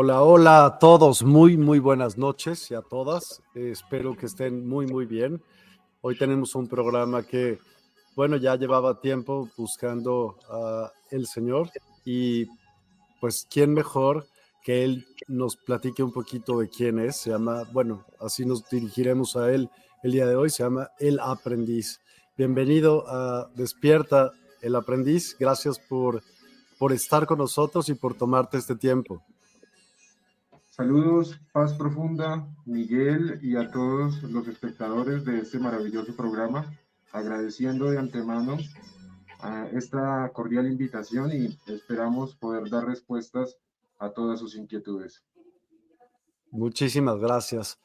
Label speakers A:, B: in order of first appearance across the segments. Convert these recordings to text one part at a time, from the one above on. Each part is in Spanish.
A: Hola, hola a todos, muy, muy buenas noches y a todas. Espero que estén muy, muy bien. Hoy tenemos un programa que, bueno, ya llevaba tiempo buscando a el Señor y pues, ¿quién mejor que Él nos platique un poquito de quién es? Se llama, bueno, así nos dirigiremos a Él el día de hoy, se llama El Aprendiz. Bienvenido a Despierta, el Aprendiz. Gracias por, por estar con nosotros y por tomarte este tiempo.
B: Saludos, paz profunda, Miguel y a todos los espectadores de este maravilloso programa, agradeciendo de antemano a esta cordial invitación y esperamos poder dar respuestas a todas sus inquietudes.
A: Muchísimas gracias.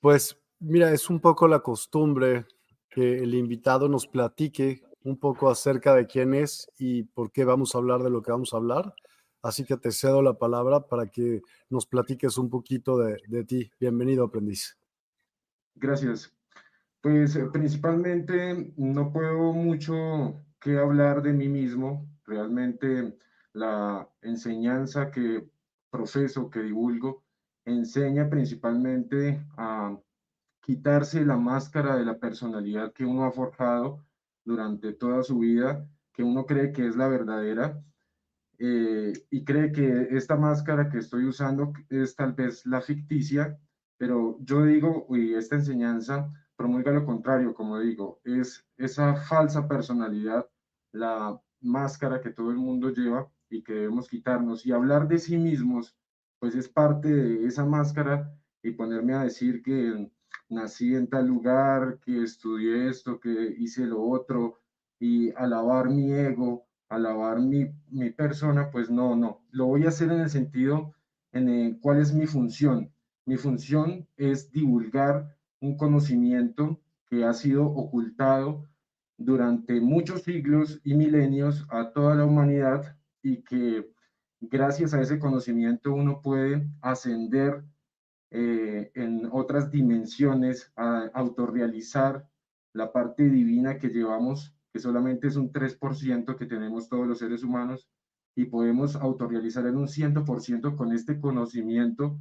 A: Pues mira, es un poco la costumbre que el invitado nos platique un poco acerca de quién es y por qué vamos a hablar de lo que vamos a hablar. Así que te cedo la palabra para que nos platiques un poquito de, ti. Bienvenido, aprendiz.
B: Gracias. Pues eh, principalmente no puedo mucho que hablar de mí mismo. Realmente la enseñanza que profeso, que divulgo, enseña principalmente a quitarse la máscara de la personalidad que uno ha forjado durante toda su vida, que uno cree que es la verdadera, eh, y cree que esta máscara que estoy usando es tal vez la ficticia, pero yo digo, y esta enseñanza promulga lo contrario, como digo, es esa falsa personalidad, la máscara que todo el mundo lleva y que debemos quitarnos. Y hablar de sí mismos, pues es parte de esa máscara y ponerme a decir que nací en tal lugar, que estudié esto, que hice lo otro, y alabar mi ego, alabar mi, mi persona, pues no, no, lo voy a hacer en el sentido en cuál es mi función. Mi función es divulgar un conocimiento que ha sido ocultado durante muchos siglos y milenios a toda la humanidad y que gracias a ese conocimiento uno puede ascender eh, en otras dimensiones, a autorrealizar la parte divina que llevamos solamente es un 3% que tenemos todos los seres humanos y podemos autorrealizar en un 100% con este conocimiento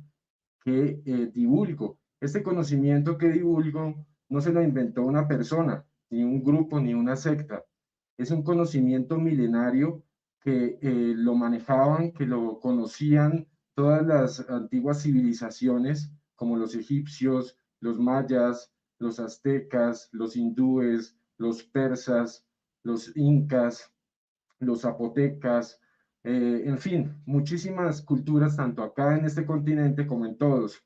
B: que eh, divulgo. Este conocimiento que divulgo no se lo inventó una persona, ni un grupo, ni una secta. Es un conocimiento milenario que eh, lo manejaban, que lo conocían todas las antiguas civilizaciones, como los egipcios, los mayas, los aztecas, los hindúes, los persas, los incas, los zapotecas, eh, en fin, muchísimas culturas, tanto acá en este continente como en todos.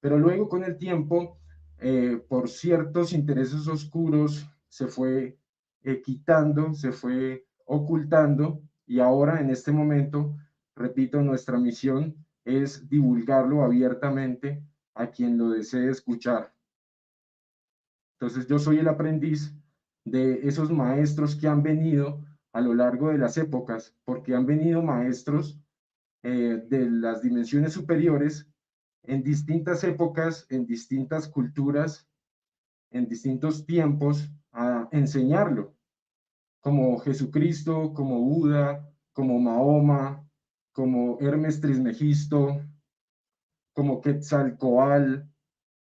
B: Pero luego con el tiempo, eh, por ciertos intereses oscuros, se fue eh, quitando, se fue ocultando y ahora en este momento, repito, nuestra misión es divulgarlo abiertamente a quien lo desee escuchar. Entonces yo soy el aprendiz de esos maestros que han venido a lo largo de las épocas, porque han venido maestros eh, de las dimensiones superiores en distintas épocas, en distintas culturas, en distintos tiempos, a enseñarlo, como Jesucristo, como Buda, como Mahoma, como Hermes Trismegisto, como Quetzalcoatl,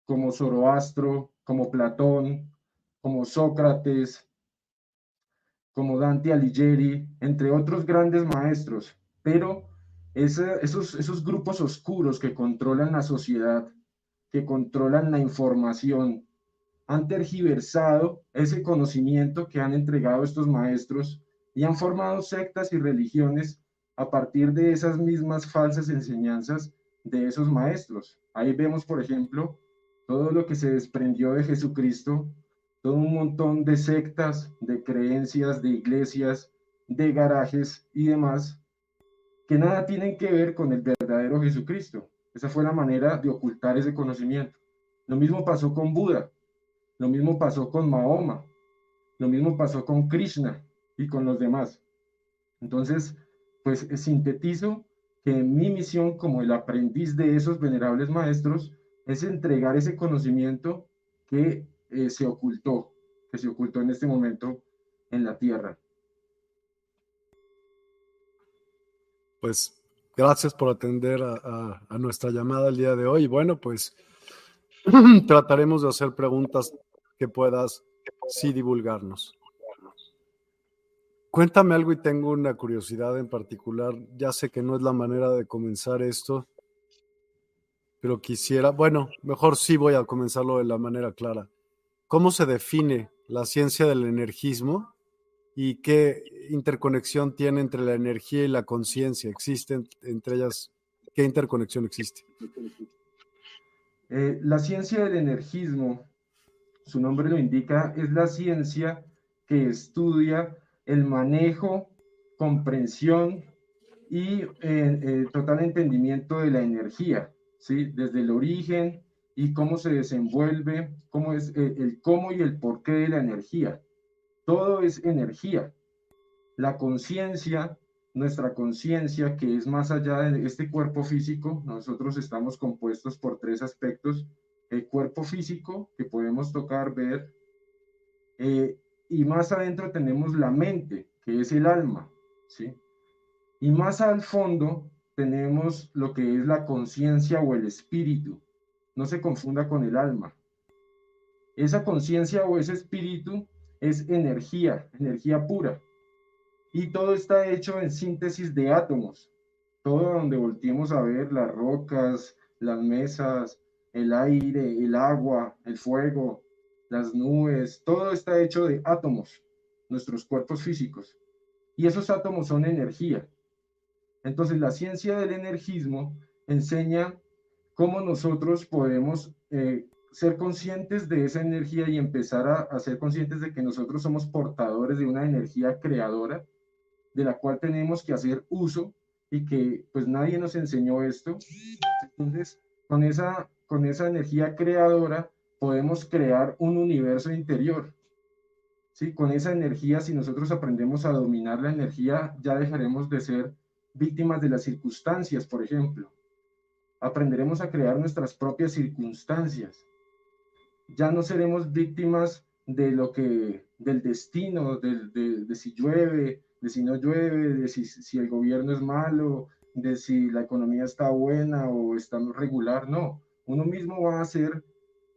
B: como Zoroastro, como Platón, como Sócrates, como Dante Alighieri, entre otros grandes maestros, pero esos, esos grupos oscuros que controlan la sociedad, que controlan la información, han tergiversado ese conocimiento que han entregado estos maestros y han formado sectas y religiones a partir de esas mismas falsas enseñanzas de esos maestros. Ahí vemos, por ejemplo, todo lo que se desprendió de Jesucristo, todo un montón de sectas, de creencias, de iglesias, de garajes y demás, que nada tienen que ver con el verdadero Jesucristo. Esa fue la manera de ocultar ese conocimiento. Lo mismo pasó con Buda, lo mismo pasó con Mahoma, lo mismo pasó con Krishna y con los demás. Entonces, pues sintetizo que mi misión como el aprendiz de esos venerables maestros es entregar ese conocimiento que eh, se ocultó, que se ocultó en este momento en la tierra.
A: Pues gracias por atender a, nuestra llamada el día de hoy. Bueno, pues trataremos de hacer preguntas que puedas sí divulgarnos. Cuéntame algo y tengo una curiosidad en particular. Ya sé que no es la manera de comenzar esto, pero quisiera, bueno, mejor sí voy a comenzarlo de la manera clara. ¿Cómo se define la ciencia del energismo y qué interconexión tiene entre la energía y la conciencia? ¿Existen entre ellas? ¿Qué interconexión existe?
B: Eh, la ciencia del energismo, su nombre lo indica, es la ciencia que estudia el manejo, comprensión y eh, eh, total entendimiento de la energía desde el origen y cómo se desenvuelve, cómo es el, eh, el cómo y el porqué de la energía. Todo es energía. La conciencia, nuestra conciencia, que es más allá de este cuerpo físico, nosotros estamos compuestos por tres aspectos. El cuerpo físico, que podemos tocar, ver, eh, y más adentro tenemos la mente, que es el alma, ¿sí? Y más al fondo tenemos lo que es la conciencia o el espíritu. No se confunda con el alma. Esa conciencia o ese espíritu es energía, energía pura. Y todo está hecho en síntesis de átomos. Todo donde volteemos a ver las rocas, las mesas, el aire, el agua, el fuego, las nubes, todo está hecho de átomos, nuestros cuerpos físicos. Y esos átomos son energía. Entonces, la ciencia del energismo enseña cómo nosotros podemos eh, ser conscientes de esa energía y empezar a, ser conscientes de que nosotros somos portadores de una energía creadora, de la cual tenemos que hacer uso y que pues nadie nos enseñó esto. Entonces, con esa, con esa energía creadora podemos crear un universo interior. ¿Sí? Con esa energía, si nosotros aprendemos a dominar la energía, ya dejaremos de ser víctimas de las circunstancias, por ejemplo. Aprenderemos a crear nuestras propias circunstancias. Ya no seremos víctimas de lo que, del destino, de, de, si llueve, de si no llueve, de si, si, el gobierno es malo, de si la economía está buena o está regular. No, uno mismo va a ser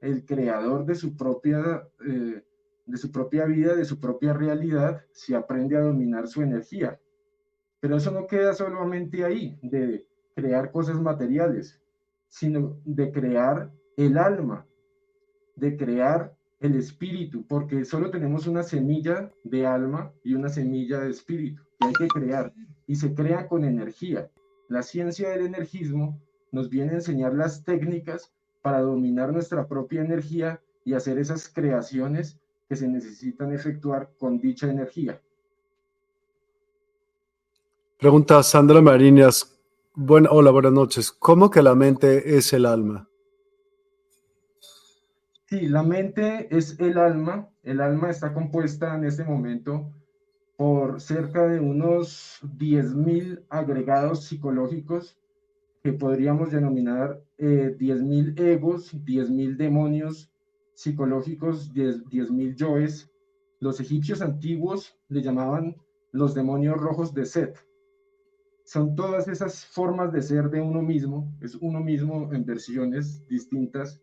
B: el creador de su propia, eh, de su propia vida, de su propia realidad, si aprende a dominar su energía. Pero eso no queda solamente ahí, de crear cosas materiales, sino de crear el alma, de crear el espíritu, porque solo tenemos una semilla de alma y una semilla de espíritu que hay que crear y se crea con energía. La ciencia del energismo nos viene a enseñar las técnicas para dominar nuestra propia energía y hacer esas creaciones que se necesitan efectuar con dicha energía.
A: Pregunta Sandra Marinas. Bueno, hola, buenas noches. ¿Cómo que la mente es el alma?
B: Sí, la mente es el alma. El alma está compuesta en este momento por cerca de unos 10.000 agregados psicológicos que podríamos denominar eh, 10.000 egos, 10.000 demonios psicológicos, 10.000 yoes. Los egipcios antiguos le llamaban los demonios rojos de Set. Son todas esas formas de ser de uno mismo, es uno mismo en versiones distintas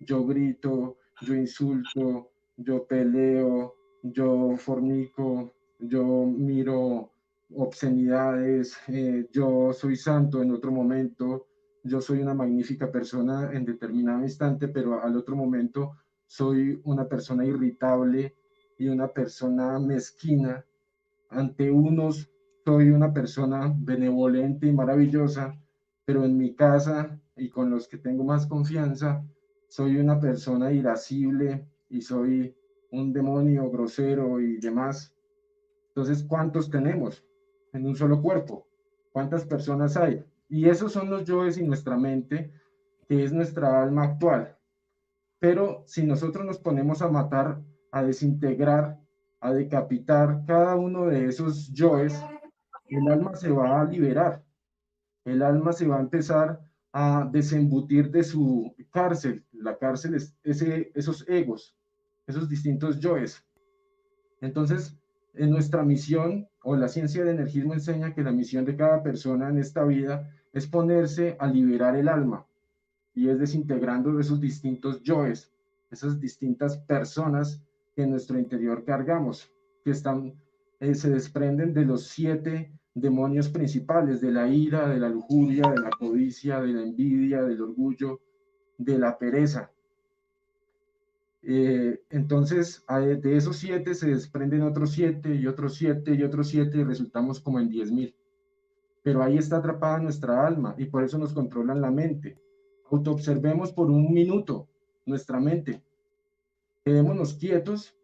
B: yo grito, yo insulto, yo peleo, yo fornico, yo miro obscenidades, eh, yo soy santo en otro momento, yo soy una magnífica persona en determinado instante, pero al otro momento soy una persona irritable y una persona mezquina. Ante unos soy una persona benevolente y maravillosa, pero en mi casa y con los que tengo más confianza, soy una persona irascible y soy un demonio grosero y demás. Entonces, ¿cuántos tenemos en un solo cuerpo? ¿Cuántas personas hay? Y esos son los yoes y nuestra mente, que es nuestra alma actual. Pero si nosotros nos ponemos a matar, a desintegrar, a decapitar cada uno de esos yoes, el alma se va a liberar. El alma se va a empezar a desembutir de su cárcel. La cárcel es ese, esos egos, esos distintos yoes. Entonces, en nuestra misión, o la ciencia del energismo enseña que la misión de cada persona en esta vida es ponerse a liberar el alma y es desintegrando de esos distintos yoes, esas distintas personas que en nuestro interior cargamos, que están, eh, se desprenden de los siete demonios principales de la ira, de la lujuria, de la codicia, de la envidia, del orgullo, de la pereza. Eh, entonces, de esos siete se desprenden otros siete y otros siete y otros siete y resultamos como en diez mil. Pero ahí está atrapada nuestra alma y por eso nos controlan la mente. Autoobservemos por un minuto nuestra mente. Quedémonos quietos.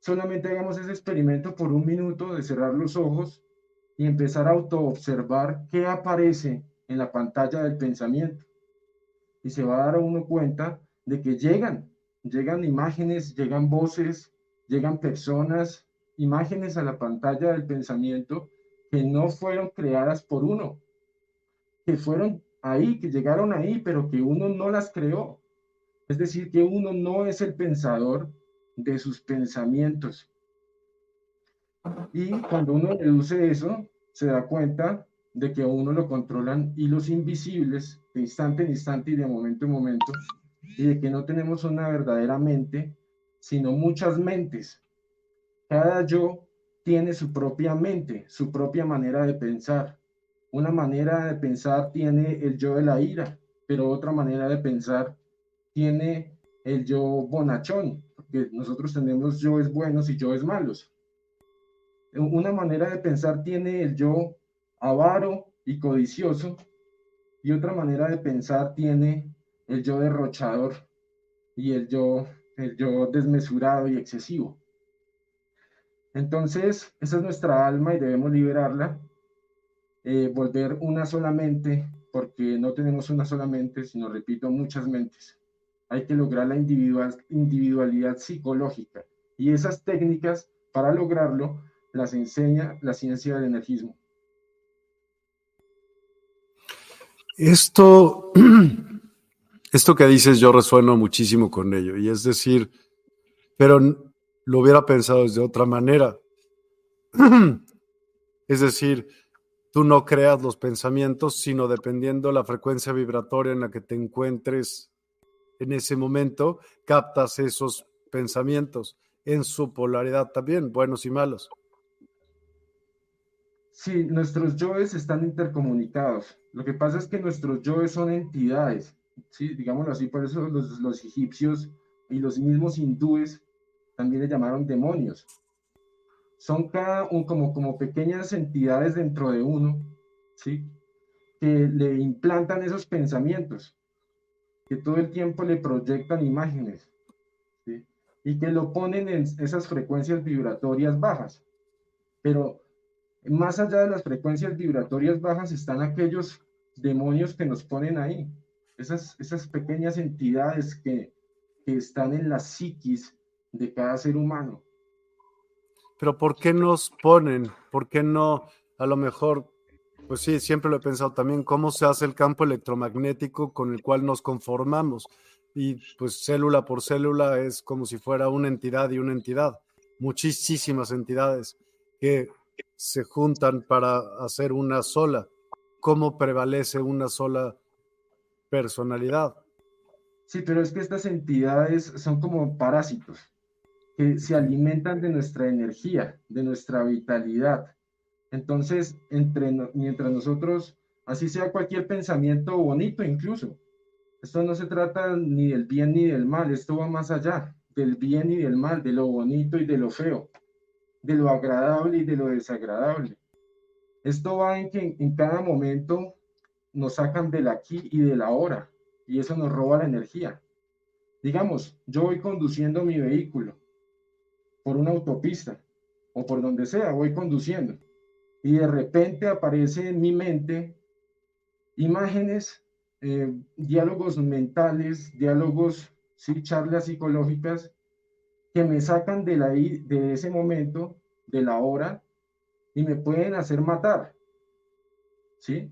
B: Solamente hagamos ese experimento por un minuto de cerrar los ojos y empezar a autoobservar qué aparece en la pantalla del pensamiento. Y se va a dar a uno cuenta de que llegan, llegan imágenes, llegan voces, llegan personas, imágenes a la pantalla del pensamiento que no fueron creadas por uno, que fueron ahí, que llegaron ahí, pero que uno no las creó. Es decir, que uno no es el pensador de sus pensamientos. Y cuando uno reduce eso, se da cuenta de que a uno lo controlan hilos invisibles de instante en instante y de momento en momento, y de que no tenemos una verdadera mente, sino muchas mentes. Cada yo tiene su propia mente, su propia manera de pensar. Una manera de pensar tiene el yo de la ira, pero otra manera de pensar tiene el yo bonachón, porque nosotros tenemos yoes buenos y yoes malos. Una manera de pensar tiene el yo avaro y codicioso y otra manera de pensar tiene el yo derrochador y el yo, el yo desmesurado y excesivo. Entonces, esa es nuestra alma y debemos liberarla, eh, volver una sola mente, porque no tenemos una sola mente, sino, repito, muchas mentes. Hay que lograr la individual, individualidad psicológica y esas técnicas para lograrlo las enseña la ciencia del energismo.
A: Esto, esto que dices, yo resueno muchísimo con ello. Y es decir, pero lo hubiera pensado de otra manera. Es decir, tú no creas los pensamientos, sino dependiendo la frecuencia vibratoria en la que te encuentres en ese momento, captas esos pensamientos en su polaridad también, buenos y malos.
B: Sí, nuestros yoes están intercomunicados. Lo que pasa es que nuestros yoes son entidades, ¿sí? digámoslo así, por eso los, egipcios y los mismos hindúes también le llamaron demonios. Son cada un, como, como pequeñas entidades dentro de uno, ¿sí? Que le implantan esos pensamientos, que todo el tiempo le proyectan imágenes, ¿sí? Y que lo ponen en esas frecuencias vibratorias bajas. Pero más allá de las frecuencias vibratorias bajas están aquellos demonios que nos ponen ahí, esas, esas pequeñas entidades que, que están en la psiquis de cada ser humano.
A: Pero ¿por qué nos ponen? ¿Por qué no? A lo mejor, pues sí, siempre lo he pensado también, cómo se hace el campo electromagnético con el cual nos conformamos. Y pues célula por célula es como si fuera una entidad y una entidad, muchísimas entidades que se juntan para hacer una sola. ¿Cómo prevalece una sola personalidad?
B: Sí, pero es que estas entidades son como parásitos que se alimentan de nuestra energía, de nuestra vitalidad. Entonces, mientras nosotros, así sea cualquier pensamiento bonito incluso, esto no se trata ni del bien ni del mal, esto va más allá del bien y del mal, de lo bonito y de lo feo, de lo agradable y de lo desagradable. Esto va en que en cada momento nos sacan del aquí y del ahora, y eso nos roba la energía. Digamos, yo voy conduciendo mi vehículo por una autopista o por donde sea, voy conduciendo, y de repente aparece en mi mente imágenes, eh, diálogos mentales, diálogos, sí, charlas psicológicas que me sacan de, la, de ese momento, de la hora, y me pueden hacer matar, ¿sí?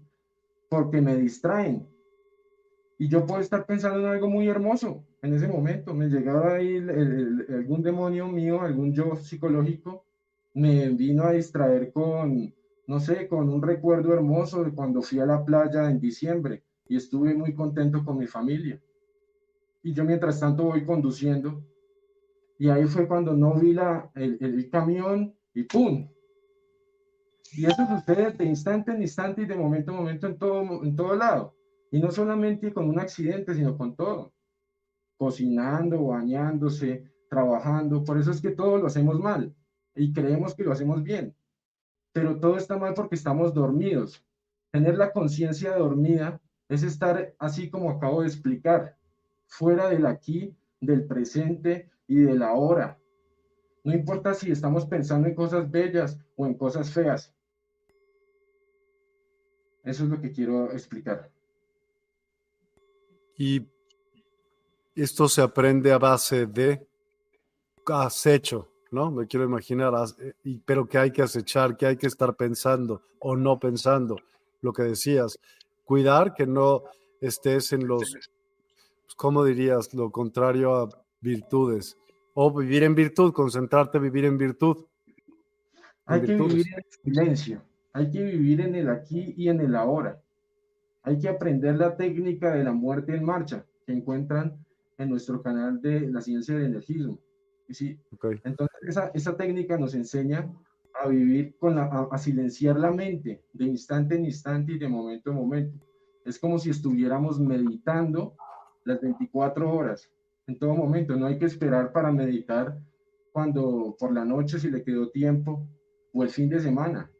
B: Porque me distraen. Y yo puedo estar pensando en algo muy hermoso en ese momento. Me llegaba ahí algún demonio mío, algún yo psicológico, me vino a distraer con, no sé, con un recuerdo hermoso de cuando fui a la playa en diciembre y estuve muy contento con mi familia. Y yo mientras tanto voy conduciendo y ahí fue cuando no vi la, el, camión y ¡pum! Y eso sucede de instante en instante y de momento en momento en todo, en todo lado. Y no solamente con un accidente, sino con todo. Cocinando, bañándose, trabajando. Por eso es que todo lo hacemos mal y creemos que lo hacemos bien. Pero todo está mal porque estamos dormidos. Tener la conciencia dormida es estar así como acabo de explicar, fuera del aquí, del presente y del ahora. No importa si estamos pensando en cosas bellas o en cosas feas. Eso es lo que quiero explicar.
A: Y esto se aprende a base de acecho, ¿no? Me quiero imaginar, pero que hay que acechar, que hay que estar pensando o no pensando, lo que decías, cuidar que no estés en los, ¿cómo dirías? Lo contrario a virtudes. O vivir en virtud, concentrarte, vivir en virtud.
B: Hay que vivir en silencio, hay que vivir en el aquí y en el ahora. Hay que aprender la técnica de la muerte en marcha que encuentran en nuestro canal de la ciencia del energismo. ¿sí? Entonces, esa, esa, técnica nos enseña a vivir con la, a, silenciar la mente de instante en instante y de momento en momento. Es como si estuviéramos meditando las 24 horas, en todo momento. No hay que esperar para meditar cuando por la noche, si le quedó tiempo, o el fin de semana,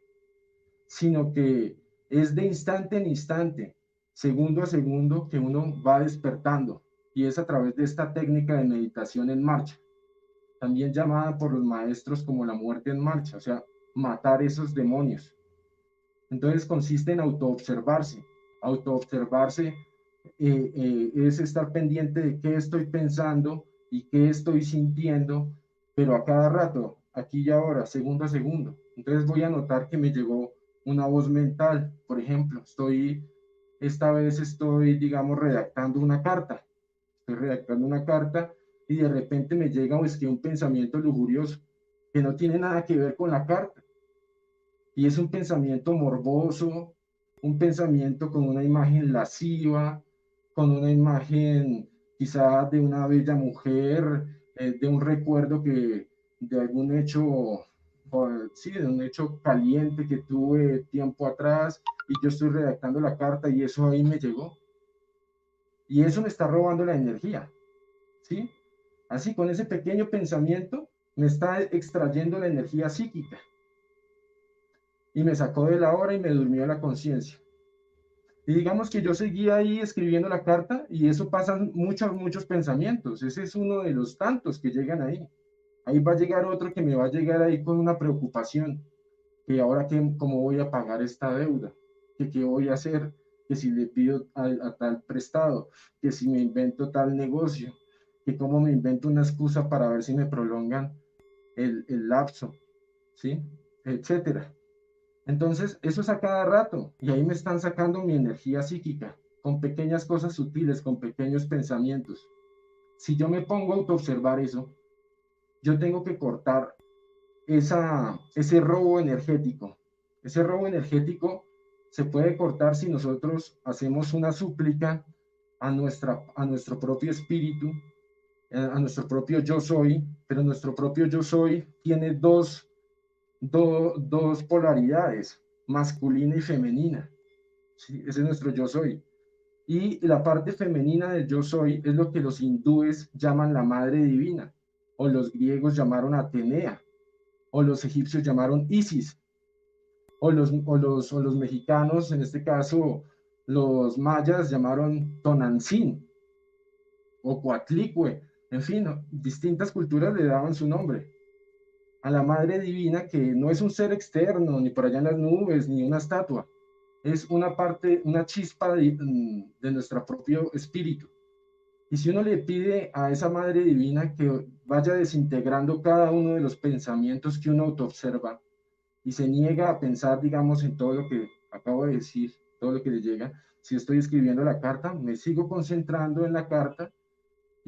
B: sino que es de instante en instante, segundo a segundo, que uno va despertando. Y es a través de esta técnica de meditación en marcha, también llamada por los maestros como la muerte en marcha, o sea, matar esos demonios. Entonces consiste en autoobservarse. Autoobservarse eh, eh, es estar pendiente de qué estoy pensando y qué estoy sintiendo, pero a cada rato, aquí y ahora, segundo a segundo. Entonces voy a notar que me llegó una voz mental, por ejemplo, estoy, esta vez estoy, digamos, redactando una carta, estoy redactando una carta y de repente me llega es que un pensamiento lujurioso que no tiene nada que ver con la carta. Y es un pensamiento morboso, un pensamiento con una imagen lasciva, con una imagen quizá de una bella mujer, eh, de un recuerdo que de algún hecho sí, de un hecho caliente que tuve tiempo atrás y yo estoy redactando la carta y eso ahí me llegó. Y eso me está robando la energía, ¿sí? Así, con ese pequeño pensamiento, me está extrayendo la energía psíquica. Y me sacó de la hora y me durmió la conciencia. Y digamos que yo seguía ahí escribiendo la carta y eso pasan muchos, muchos pensamientos. Ese es uno de los tantos que llegan ahí. Ahí va a llegar otro que me va a llegar ahí con una preocupación. Que ahora, que, ¿cómo voy a pagar esta deuda? ¿Que qué voy a hacer? Que si le pido a, tal prestado, que si me invento tal negocio, que cómo me invento una excusa para ver si me prolongan el, el lapso, ¿sí? Etcétera. Entonces, eso es a cada rato y ahí me están sacando mi energía psíquica con pequeñas cosas sutiles, con pequeños pensamientos. Si yo me pongo a autoobservar eso, yo tengo que cortar esa, ese robo energético. Ese robo energético se puede cortar si nosotros hacemos una súplica a, nuestra, a nuestro propio espíritu, eh, a nuestro propio yo soy, pero nuestro propio yo soy tiene dos dos polaridades, masculina y femenina. ¿sí? Ese es nuestro yo soy. Y la parte femenina del yo soy es lo que los hindúes llaman la madre divina, o los griegos llamaron Atenea, o los egipcios llamaron Isis, o los, o los, o los mexicanos, en este caso los mayas llamaron Tonantzin, o Coatlicue, en fin, distintas culturas le daban su nombre a la Madre Divina, que no es un ser externo, ni por allá en las nubes, ni una estatua, es una parte, una chispa de, mm, de nuestro propio espíritu. Y si uno le pide a esa Madre Divina que vaya desintegrando cada uno de los pensamientos que uno autoobserva y se niega a pensar, digamos, en todo lo que acabo de decir, todo lo que le llega, si estoy escribiendo la carta, me sigo concentrando en la carta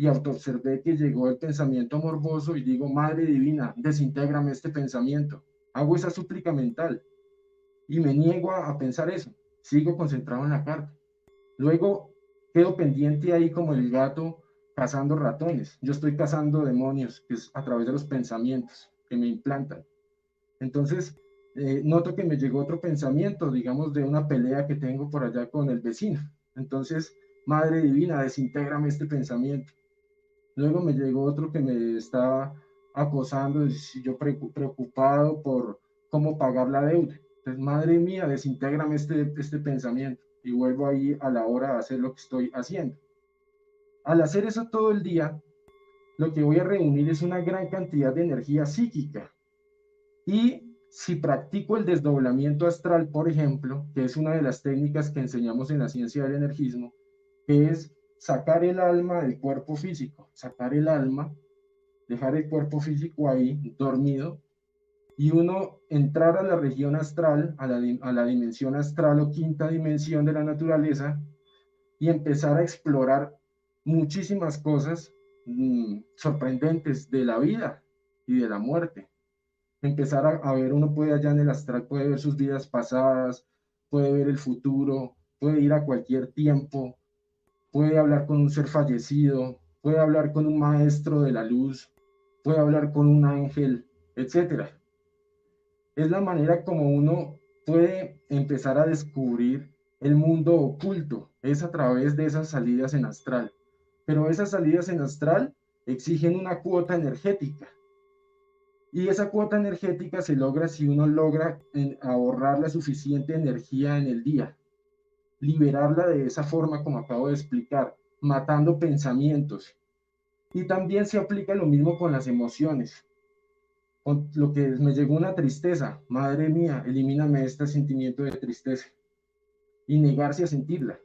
B: y autoobservé que llegó el pensamiento morboso y digo, Madre Divina, desintégrame este pensamiento. Hago esa súplica mental y me niego a, pensar eso. Sigo concentrado en la carta. Luego quedo pendiente ahí como el gato cazando ratones. Yo estoy cazando demonios, que es a través de los pensamientos que me implantan. Entonces, eh, noto que me llegó otro pensamiento, digamos, de una pelea que tengo por allá con el vecino. Entonces, Madre Divina, desintégrame este pensamiento. Luego me llegó otro que me estaba acosando, yo preocupado por cómo pagar la deuda. Entonces, madre mía, desintégrame este, este pensamiento y vuelvo ahí a la hora de hacer lo que estoy haciendo. Al hacer eso todo el día, lo que voy a reunir es una gran cantidad de energía psíquica. Y si practico el desdoblamiento astral, por ejemplo, que es una de las técnicas que enseñamos en la ciencia del energismo, es sacar el alma del cuerpo físico, sacar el alma, dejar el cuerpo físico ahí dormido y uno entrar a la región astral, a la, dimensión astral o quinta dimensión de la naturaleza y empezar a explorar muchísimas cosas mm, sorprendentes de la vida y de la muerte. Empezar a, a, ver, uno puede allá en el astral, puede ver sus vidas pasadas, puede ver el futuro, puede ir a cualquier tiempo, puede hablar con un ser fallecido, puede hablar con un maestro de la luz, puede hablar con un ángel, etc. Es la manera como uno puede empezar a descubrir el mundo oculto, es a través de esas salidas en astral. Pero esas salidas en astral exigen una cuota energética. Y esa cuota energética se logra si uno logra ahorrar la suficiente energía en el día liberarla de esa forma como acabo de explicar, matando pensamientos. Y también se aplica lo mismo con las emociones. Con lo que me llegó una tristeza, madre mía, elimíname este sentimiento de tristeza y negarse a sentirla.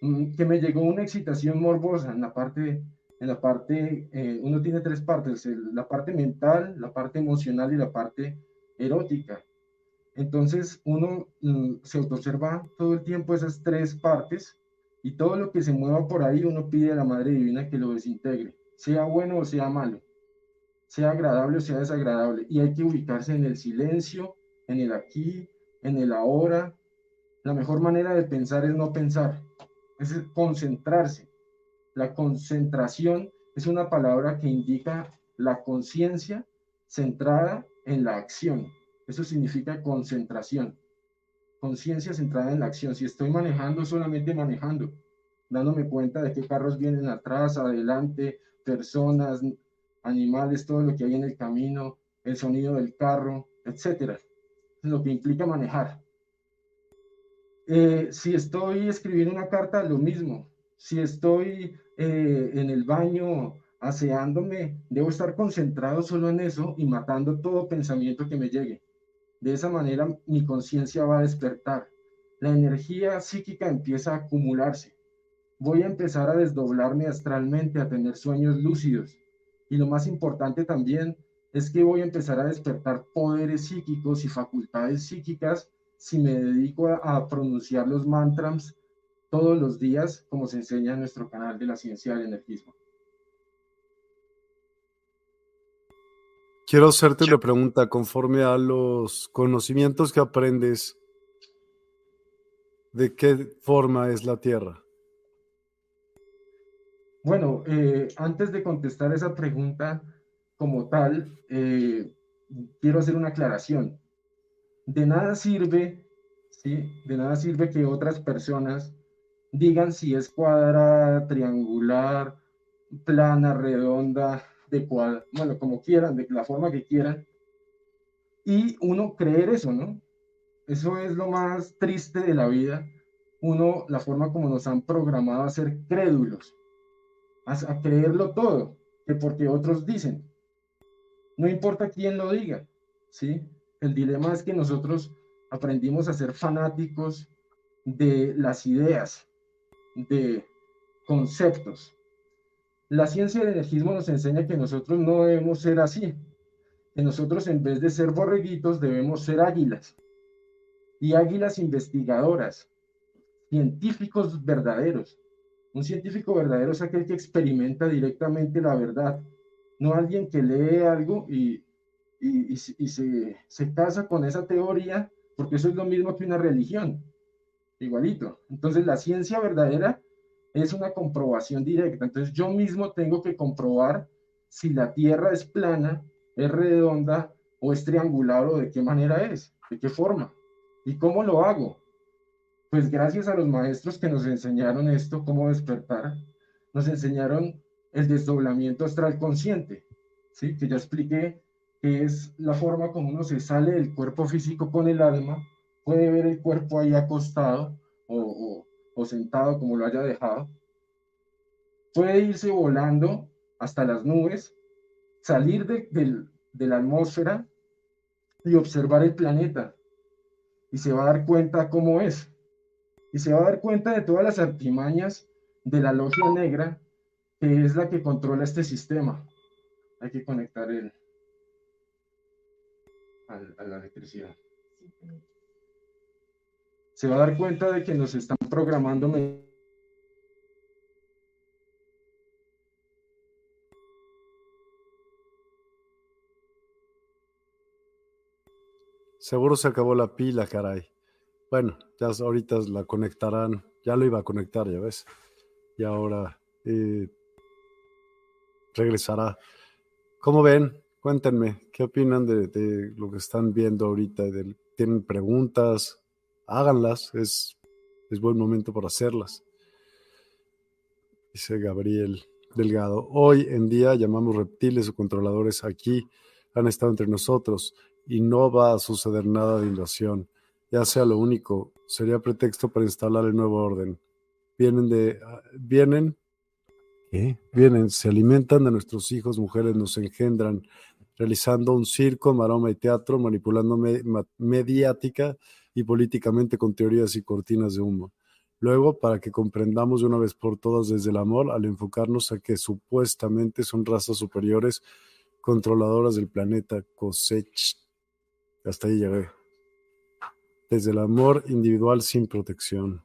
B: Mm, que me llegó una excitación morbosa en la parte, en la parte, eh, uno tiene tres partes, la parte mental, la parte emocional y la parte erótica. Entonces uno mm, se autoobserva todo el tiempo esas tres partes y todo lo que se mueva por ahí uno pide a la Madre Divina que lo desintegre, sea bueno o sea malo, sea agradable o sea desagradable. Y hay que ubicarse en el silencio, en el aquí, en el ahora. La mejor manera de pensar es no pensar, es concentrarse. La concentración es una palabra que indica la conciencia centrada en la acción. Eso significa concentración, conciencia centrada en la acción. Si estoy manejando, solamente manejando, dándome cuenta de qué carros vienen atrás, adelante, personas, animales, todo lo que hay en el camino, el sonido del carro, etcétera, lo que implica manejar. Eh, si estoy escribiendo una carta, lo mismo. Si estoy eh, en el baño aseándome, debo estar concentrado solo en eso y matando todo pensamiento que me llegue. De esa manera mi conciencia va a despertar. La energía psíquica empieza a acumularse. Voy a empezar a desdoblarme astralmente, a tener sueños lúcidos. Y lo más importante también es que voy a empezar a despertar poderes psíquicos y facultades psíquicas si me dedico a, pronunciar los mantras todos los días, como se enseña en nuestro canal de la ciencia del energismo.
A: Quiero hacerte una pregunta conforme a los conocimientos que aprendes. ¿De qué forma es la Tierra?
B: Bueno, eh, antes de contestar esa pregunta como tal, eh, quiero hacer una aclaración. De nada sirve, ¿sí? De nada sirve que otras personas digan si es cuadrada, triangular, plana, redonda, de cual, bueno, como quieran, de la forma que quieran, y uno creer eso, ¿no? Eso es lo más triste de la vida, uno, la forma como nos han programado a ser crédulos, a, creerlo todo, que porque otros dicen, no importa quién lo diga, ¿sí? El dilema es que nosotros aprendimos a ser fanáticos de las ideas, de conceptos, la ciencia del energismo nos enseña que nosotros no debemos ser así, que nosotros en vez de ser borreguitos debemos ser águilas y águilas investigadoras, científicos verdaderos. Un científico verdadero es aquel que experimenta directamente la verdad, no alguien que lee algo y, se, se casa con esa teoría, porque eso es lo mismo que una religión, igualito. Entonces la ciencia verdadera es una comprobación directa. Entonces yo mismo tengo que comprobar si la Tierra es plana, es redonda o es triangular o de qué manera es, de qué forma. ¿Y cómo lo hago? Pues gracias a los maestros que nos enseñaron esto, cómo despertar, nos enseñaron el desdoblamiento astral consciente, ¿sí? que ya expliqué que es la forma como uno se sale del cuerpo físico con el alma, puede ver el cuerpo ahí acostado o o sentado como lo haya dejado, puede irse volando hasta las nubes, salir de, la atmósfera y observar el planeta. Y se va a dar cuenta cómo es. Y se va a dar cuenta de todas las artimañas de la logia negra, que es la que controla este sistema. Hay que conectar el, a la electricidad se va a dar cuenta de que nos están programando.
A: Seguro se acabó la pila, caray. Bueno, ya ahorita la conectarán. Ya lo iba a conectar, ya ves. Y ahora eh, regresará. ¿Cómo ven? Cuéntenme, ¿qué opinan de, de lo que están viendo ahorita? ¿Tienen preguntas? Háganlas, es, es buen momento para hacerlas. Dice Gabriel Delgado, hoy en día llamamos reptiles o controladores aquí, han estado entre nosotros y no va a suceder nada de invasión, ya sea lo único, sería pretexto para instalar el nuevo orden. Vienen de, vienen, ¿qué? Vienen, se alimentan de nuestros hijos, mujeres, nos engendran, realizando un circo, maroma y teatro, manipulando mediática y políticamente con teorías y cortinas de humo. Luego, para que comprendamos de una vez por todas desde el amor, al enfocarnos a que supuestamente son razas superiores controladoras del planeta Cosech. Hasta ahí llegué. Desde el amor individual sin protección.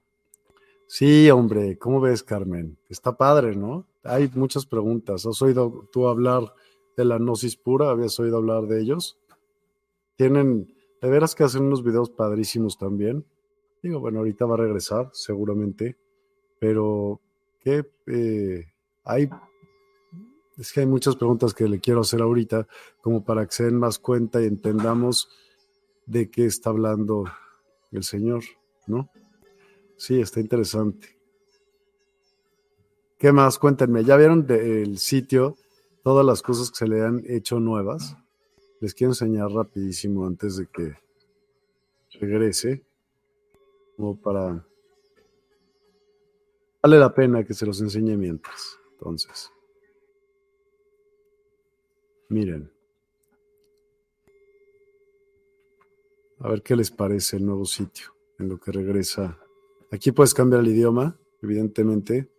A: Sí, hombre, ¿cómo ves, Carmen? Está padre, ¿no? Hay muchas preguntas. ¿Has oído tú hablar de la gnosis pura? ¿Habías oído hablar de ellos? Tienen de veras que hacen unos videos padrísimos también. Digo, bueno, ahorita va a regresar, seguramente. Pero que eh, hay. Es que hay muchas preguntas que le quiero hacer ahorita, como para que se den más cuenta y entendamos de qué está hablando el Señor, ¿no? Sí, está interesante. ¿Qué más? Cuéntenme, ¿ya vieron el sitio todas las cosas que se le han hecho nuevas? Les quiero enseñar rapidísimo antes de que regrese, como para... Vale la pena que se los enseñe mientras. Entonces, miren. A ver qué les parece el nuevo sitio en lo que regresa. Aquí puedes cambiar el idioma, evidentemente,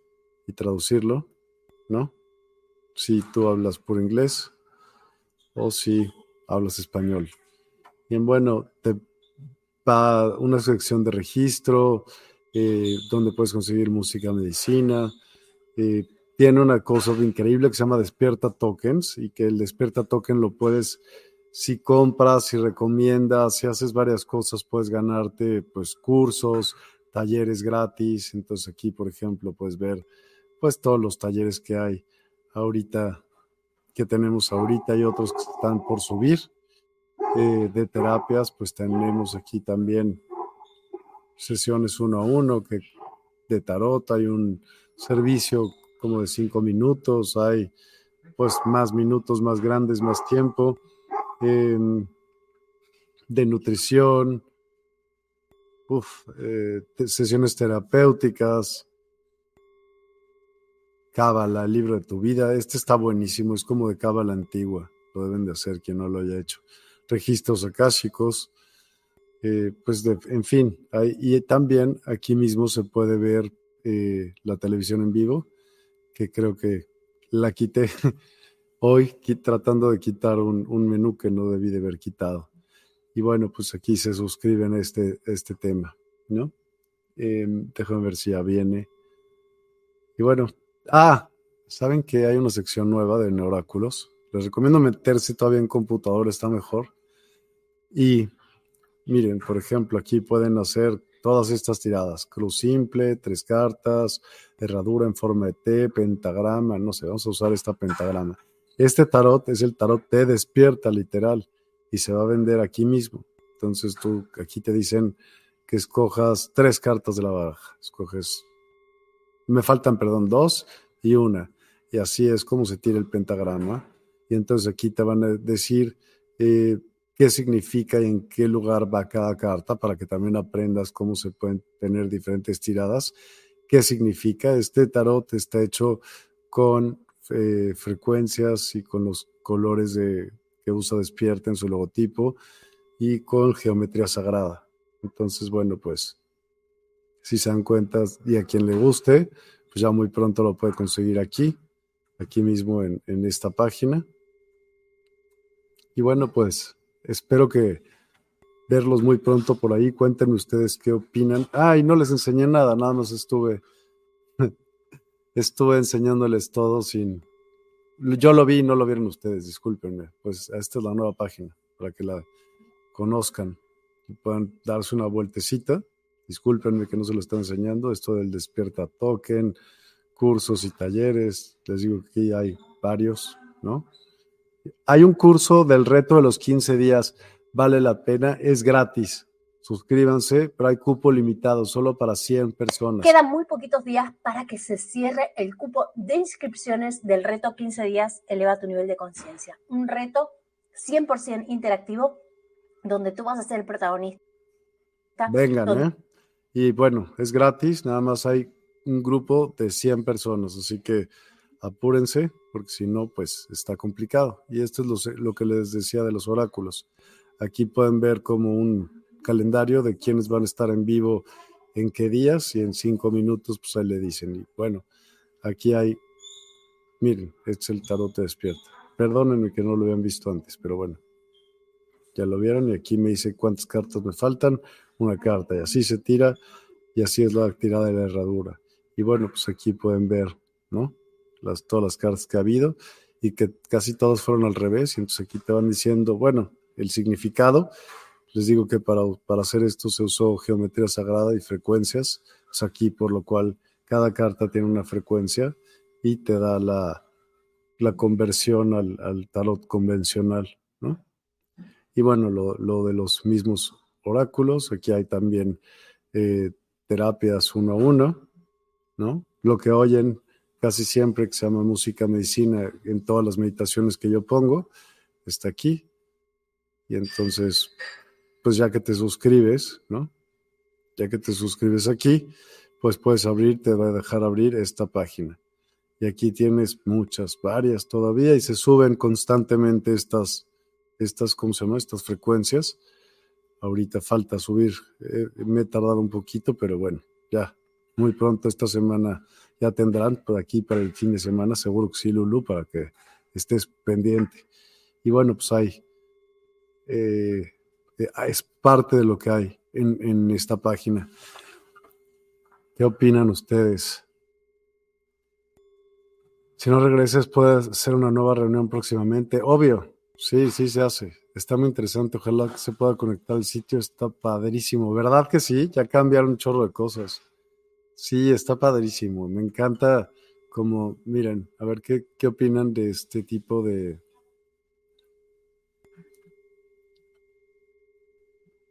A: y traducirlo, ¿no? Si tú hablas por inglés o si hablas español. Bien, bueno, te va una sección de registro, eh, donde puedes conseguir música, medicina. Eh, tiene una cosa increíble que se llama Despierta Tokens y que el Despierta Token lo puedes si compras, si recomiendas, si haces varias cosas, puedes ganarte pues cursos, talleres gratis. Entonces aquí, por ejemplo, puedes ver pues todos los talleres que hay ahorita, que tenemos ahorita y otros que están por subir. Eh, de terapias, pues tenemos aquí también sesiones uno a uno que de tarot, hay un servicio como de cinco minutos, hay pues más minutos, más grandes, más tiempo Em, de nutrición, eh, sesiones terapéuticas, Cábala, libro de tu vida. Este está buenísimo, es como de Cábala antigua, lo deben de hacer quien no lo haya hecho. Registros akáshicos, eh, pues en fin, y también aquí mismo se puede ver eh, la televisión en vivo, que creo que la quité hoy tratando de quitar un, menú que no debí de haber quitado. Y bueno, pues aquí se suscriben a este, este tema, ¿no? Eh, déjame ver si ya viene. Y bueno, ah, ¿saben que hay una sección nueva de oráculos? Les recomiendo meterse todavía en computador, está mejor. Y miren, por ejemplo, aquí pueden hacer todas estas tiradas. Cruz simple, tres cartas, herradura en forma de T, pentagrama, no sé, vamos a usar esta pentagrama. Este tarot es el tarot te despierta literal y se va a vender aquí mismo. Entonces tú aquí te dicen que escojas tres cartas de la baraja. Escoges, me faltan, perdón, dos y una. Y así es como se tira el pentagrama. Y entonces aquí te van a decir eh, qué significa y en qué lugar va cada carta para que también aprendas cómo se pueden tener diferentes tiradas. ¿Qué significa? Este tarot está hecho con eh, frecuencias y con los colores de, que usa Despierta en su logotipo y con geometría sagrada. Entonces, bueno, pues si se dan cuenta y a quien le guste, pues ya muy pronto lo puede conseguir aquí, aquí mismo en, en esta página. Y bueno, pues espero que verlos muy pronto por ahí. Cuéntenme ustedes qué opinan. Ay, no les enseñé nada, nada más estuve estuve enseñándoles todo sin... Yo lo vi y no lo vieron ustedes, discúlpenme. Pues esta es la nueva página para que la conozcan y puedan darse una vueltecita. Discúlpenme que no se lo están enseñando. Esto del Despierta Token, cursos y talleres. Les digo que aquí hay varios, ¿no? Hay un curso del reto de los 15 días. Vale la pena, es gratis suscríbanse, pero hay cupo limitado, solo para 100 personas.
C: Quedan muy poquitos días para que se cierre el cupo de inscripciones del reto 15 días Eleva tu nivel de conciencia. Un reto 100% interactivo donde tú vas a ser el protagonista.
A: Vengan, ¿eh? Y bueno, es gratis, nada más hay un grupo de 100 personas, así que apúrense, porque si no, pues está complicado. Y esto es lo, lo que les decía de los oráculos. Aquí pueden ver como un calendario de quiénes van a estar en vivo en qué días y en cinco minutos pues ahí le dicen. Y bueno, aquí hay, miren, este es el tarot de despierta. Perdónenme que no lo habían visto antes, pero bueno, ya lo vieron y aquí me dice cuántas cartas me faltan, una carta y así se tira y así es la tirada de la herradura. Y bueno, pues aquí pueden ver, ¿no? Las, todas las cartas que ha habido y que casi todas fueron al revés y entonces aquí te van diciendo, bueno, el significado les digo que para, para hacer esto se usó geometría sagrada y frecuencias, aquí por lo cual cada carta tiene una frecuencia y te da la, la conversión al, al, tarot convencional, ¿no? Y bueno, lo, lo, de los mismos oráculos, aquí hay también eh, terapias uno a uno, ¿no? Lo que oyen casi siempre, que se llama Música Medicina, en todas las meditaciones que yo pongo, está aquí. Y entonces, pues ya que te suscribes, ¿no? Ya que te suscribes aquí, pues puedes abrir, te va a dejar abrir esta página. Y aquí tienes muchas, varias todavía, y se suben constantemente estas, estas, ¿cómo se llama? Estas frecuencias. Ahorita falta subir, eh, me he tardado un poquito, pero bueno, ya, muy pronto esta semana ya tendrán por aquí para el fin de semana, seguro que sí, Lulu, para que estés pendiente. Y bueno, pues hay, eh, eh, es parte de lo que hay en, en esta página. ¿Qué opinan ustedes? Si no regresas, puede ser una nueva reunión próximamente. Obvio, sí, sí se hace. Está muy interesante. Ojalá que se pueda conectar el sitio. Está padrísimo. ¿Verdad que sí? Ya cambiaron un chorro de cosas. Sí, está padrísimo. Me encanta como, miren, a ver qué, qué opinan de este tipo de,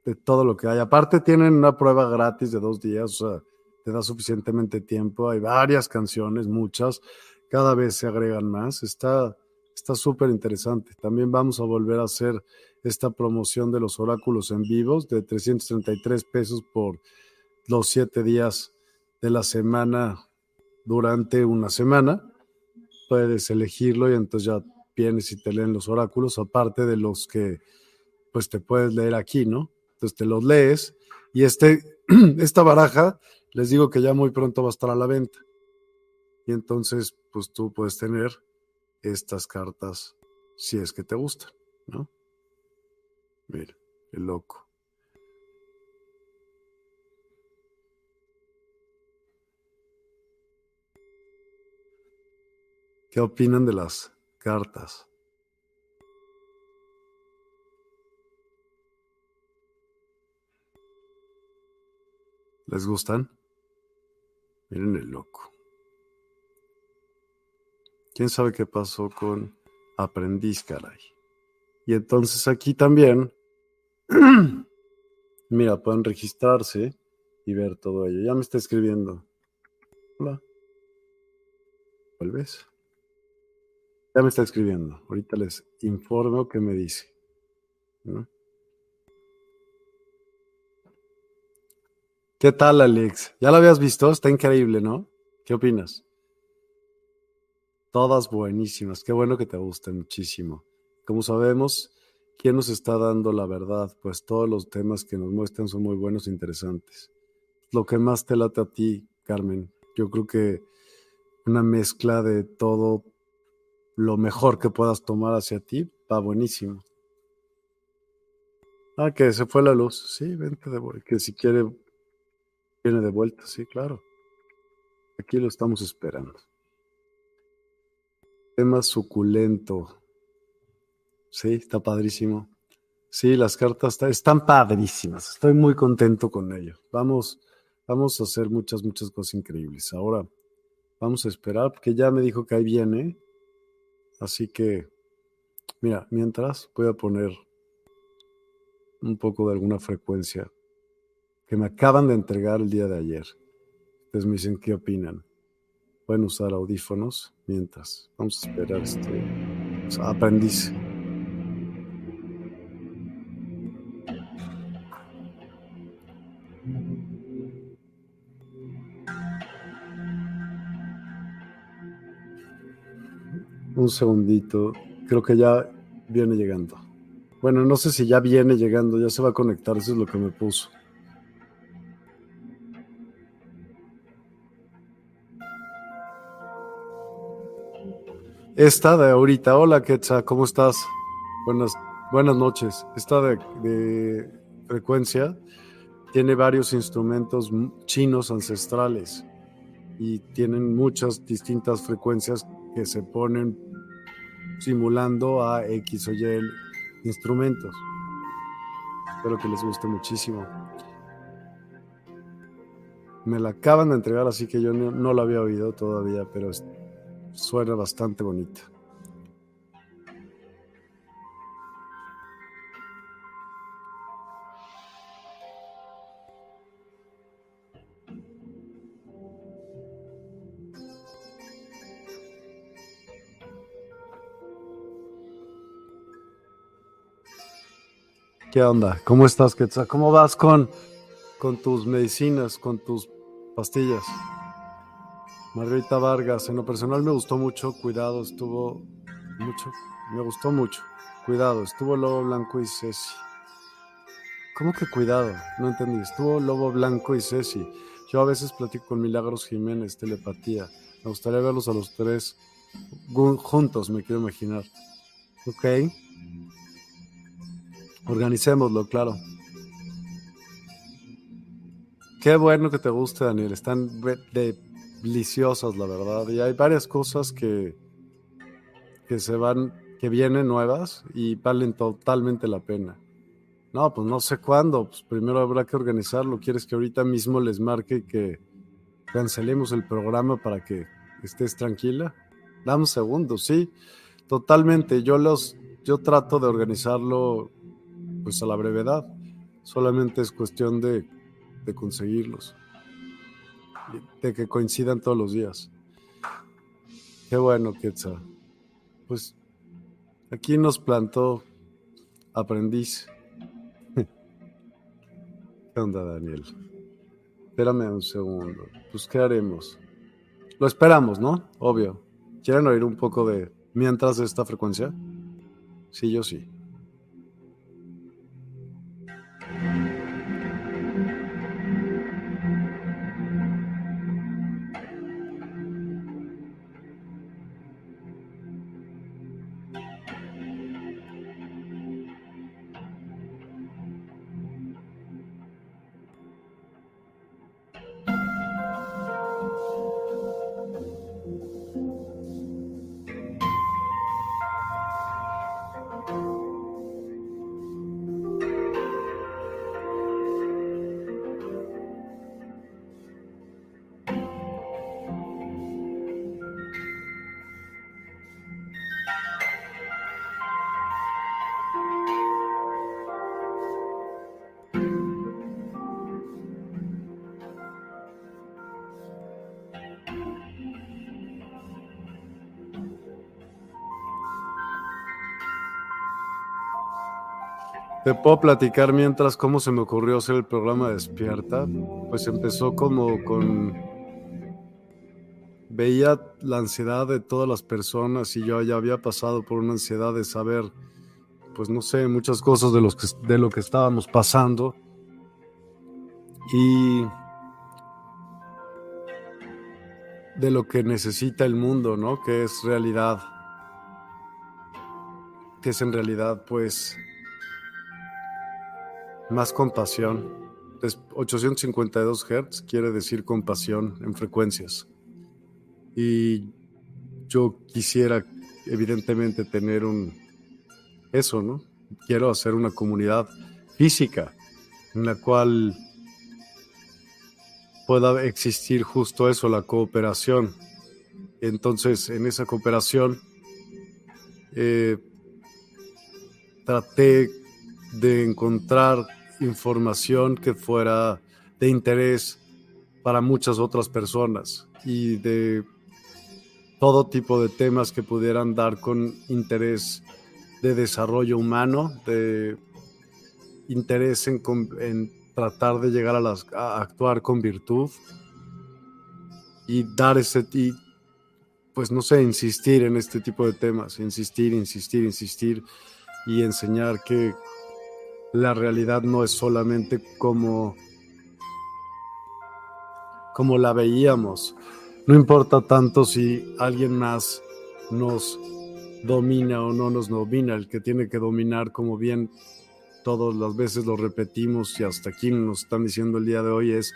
A: de todo lo que hay. Aparte tienen una prueba gratis de dos días, o sea, te da suficientemente tiempo. Hay varias canciones, muchas, cada vez se agregan más. Está está súper interesante. También vamos a volver a hacer esta promoción de los oráculos en vivos de 333 pesos por los siete días de la semana durante una semana. Puedes elegirlo y entonces ya vienes y te leen los oráculos, aparte de los que pues te puedes leer aquí, ¿no? Entonces te los lees y este, esta baraja, les digo que ya muy pronto va a estar a la venta. Y entonces, pues tú puedes tener estas cartas si es que te gustan, ¿no? Mira, el loco. ¿Qué opinan de las cartas? ¿Les gustan? Miren el loco. ¿Quién sabe qué pasó con aprendiz, caray? Y entonces aquí también, mira, pueden registrarse y ver todo ello. Ya me está escribiendo. Hola. ¿Vuelves? Ya me está escribiendo. Ahorita les informo qué me dice. ¿Qué tal, Alex? ¿Ya lo habías visto? Está increíble, ¿no? ¿Qué opinas? Todas buenísimas. Qué bueno que te gusten muchísimo. Como sabemos, ¿quién nos está dando la verdad? Pues todos los temas que nos muestran son muy buenos e interesantes. Lo que más te late a ti, Carmen, yo creo que una mezcla de todo lo mejor que puedas tomar hacia ti, va buenísimo. Ah, que se fue la luz. Sí, vente de vuelta. Que si quiere, viene de vuelta. Sí, claro. Aquí lo estamos esperando. Tema suculento. Sí, está padrísimo. Sí, las cartas están padrísimas. Estoy muy contento con ello. Vamos, vamos a hacer muchas, muchas cosas increíbles. Ahora vamos a esperar, porque ya me dijo que ahí viene. Así que, mira, mientras voy a poner un poco de alguna frecuencia que me acaban de entregar el día de ayer. Ustedes me dicen qué opinan. Pueden usar audífonos mientras. Vamos a esperar este aprendiz. Un segundito. Creo que ya viene llegando. Bueno, no sé si ya viene llegando, ya se va a conectar, eso es lo que me puso. Esta de ahorita, hola Quetzal, ¿cómo estás? Buenas, buenas noches. Esta de, de frecuencia tiene varios instrumentos chinos ancestrales y tienen muchas distintas frecuencias que se ponen simulando a X o Y instrumentos. Espero que les guste muchísimo. Me la acaban de entregar, así que yo no, no la había oído todavía, pero Suena bastante bonita. ¿Qué onda? ¿Cómo estás, Quetzal? ¿Cómo vas con, con tus medicinas, con tus pastillas? Margarita Vargas, en lo personal me gustó mucho, cuidado, estuvo mucho, me gustó mucho, cuidado, estuvo Lobo Blanco y Ceci. ¿Cómo que cuidado? No entendí, estuvo Lobo Blanco y Ceci. Yo a veces platico con Milagros Jiménez, telepatía. Me gustaría verlos a los tres juntos, me quiero imaginar. Ok. Organicémoslo, claro. Qué bueno que te guste, Daniel. Están deliciosas, la verdad. Y hay varias cosas que, que se van, que vienen nuevas y valen totalmente la pena. No, pues no sé cuándo. Pues primero habrá que organizarlo. ¿Quieres que ahorita mismo les marque que cancelemos el programa para que estés tranquila? Dame un segundo, sí. Totalmente. Yo los, yo trato de organizarlo pues a la brevedad. Solamente es cuestión de, de conseguirlos. De que coincidan todos los días. Qué bueno, Quetzal. Pues aquí nos plantó aprendiz. ¿Qué onda, Daniel? Espérame un segundo. Pues, ¿qué haremos? Lo esperamos, ¿no? Obvio. ¿Quieren oír un poco de mientras esta frecuencia? Sí, yo sí. Te puedo platicar mientras cómo se me ocurrió hacer el programa Despierta. Pues empezó como con... Veía la ansiedad de todas las personas y yo ya había pasado por una ansiedad de saber, pues no sé, muchas cosas de, los que, de lo que estábamos pasando. Y de lo que necesita el mundo, ¿no? Que es realidad. Que es en realidad, pues, más compasión. 852 Hz quiere decir compasión en frecuencias. Y yo quisiera, evidentemente, tener un. Eso, ¿no? Quiero hacer una comunidad física en la cual pueda existir justo eso, la cooperación. Entonces, en esa cooperación, eh, traté de encontrar información que fuera de interés para muchas otras personas y de todo tipo de temas que pudieran dar con interés de desarrollo humano, de interés en, tratar de llegar a, las, a actuar con virtud y dar ese, y, pues no sé, insistir en este tipo de temas, insistir, insistir, insistir y enseñar que la realidad no es solamente como, como la veíamos. No importa tanto si alguien más nos domina o no nos domina, el que tiene que dominar, como bien todas las veces lo repetimos y hasta aquí nos están diciendo el día de hoy, es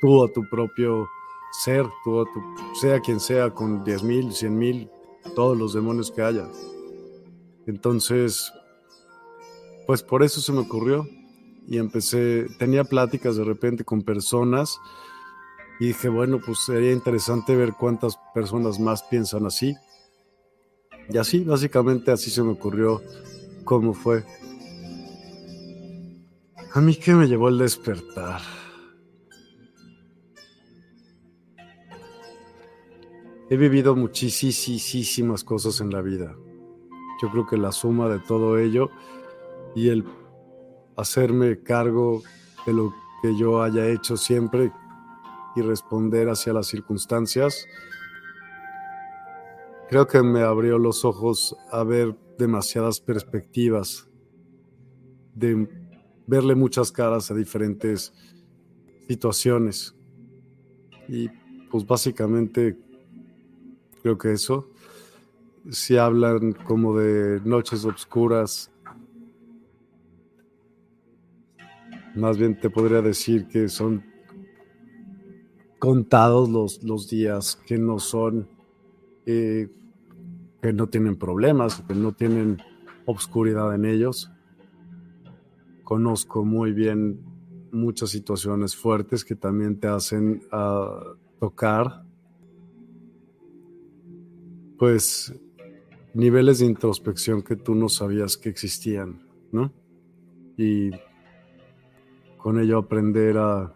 A: tú a tu propio ser, tú a tu, sea quien sea, con 10 mil, 100 mil, todos los demonios que haya. Entonces, pues por eso se me ocurrió y empecé, tenía pláticas de repente con personas y dije, bueno, pues sería interesante ver cuántas personas más piensan así. Y así, básicamente así se me ocurrió cómo fue. A mí que me llevó el despertar. He vivido muchísimas cosas en la vida. Yo creo que la suma de todo ello y el hacerme cargo de lo que yo haya hecho siempre y responder hacia las circunstancias, creo que me abrió los ojos a ver demasiadas perspectivas, de verle muchas caras a diferentes situaciones. Y pues básicamente creo que eso. Si hablan como de noches oscuras, más bien te podría decir que son contados los, los días que no son, eh, que no tienen problemas, que no tienen obscuridad en ellos. Conozco muy bien muchas situaciones fuertes que también te hacen uh, tocar, pues, niveles de introspección que tú no sabías que existían, ¿no? Y con ello aprender a,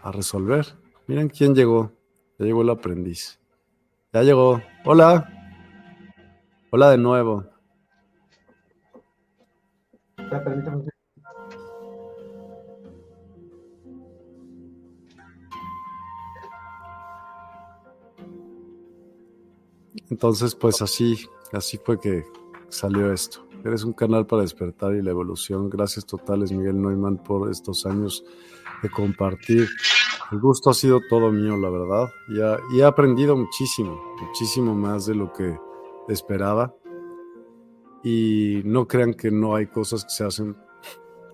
A: a resolver. Miren quién llegó. Ya llegó el aprendiz. Ya llegó. Hola. Hola de nuevo. Entonces, pues así, así fue que salió esto. Eres un canal para despertar y la evolución. Gracias totales, Miguel Neumann, por estos años de compartir. El gusto ha sido todo mío, la verdad. Y, y he aprendido muchísimo, muchísimo más de lo que esperaba y no crean que no hay cosas que se hacen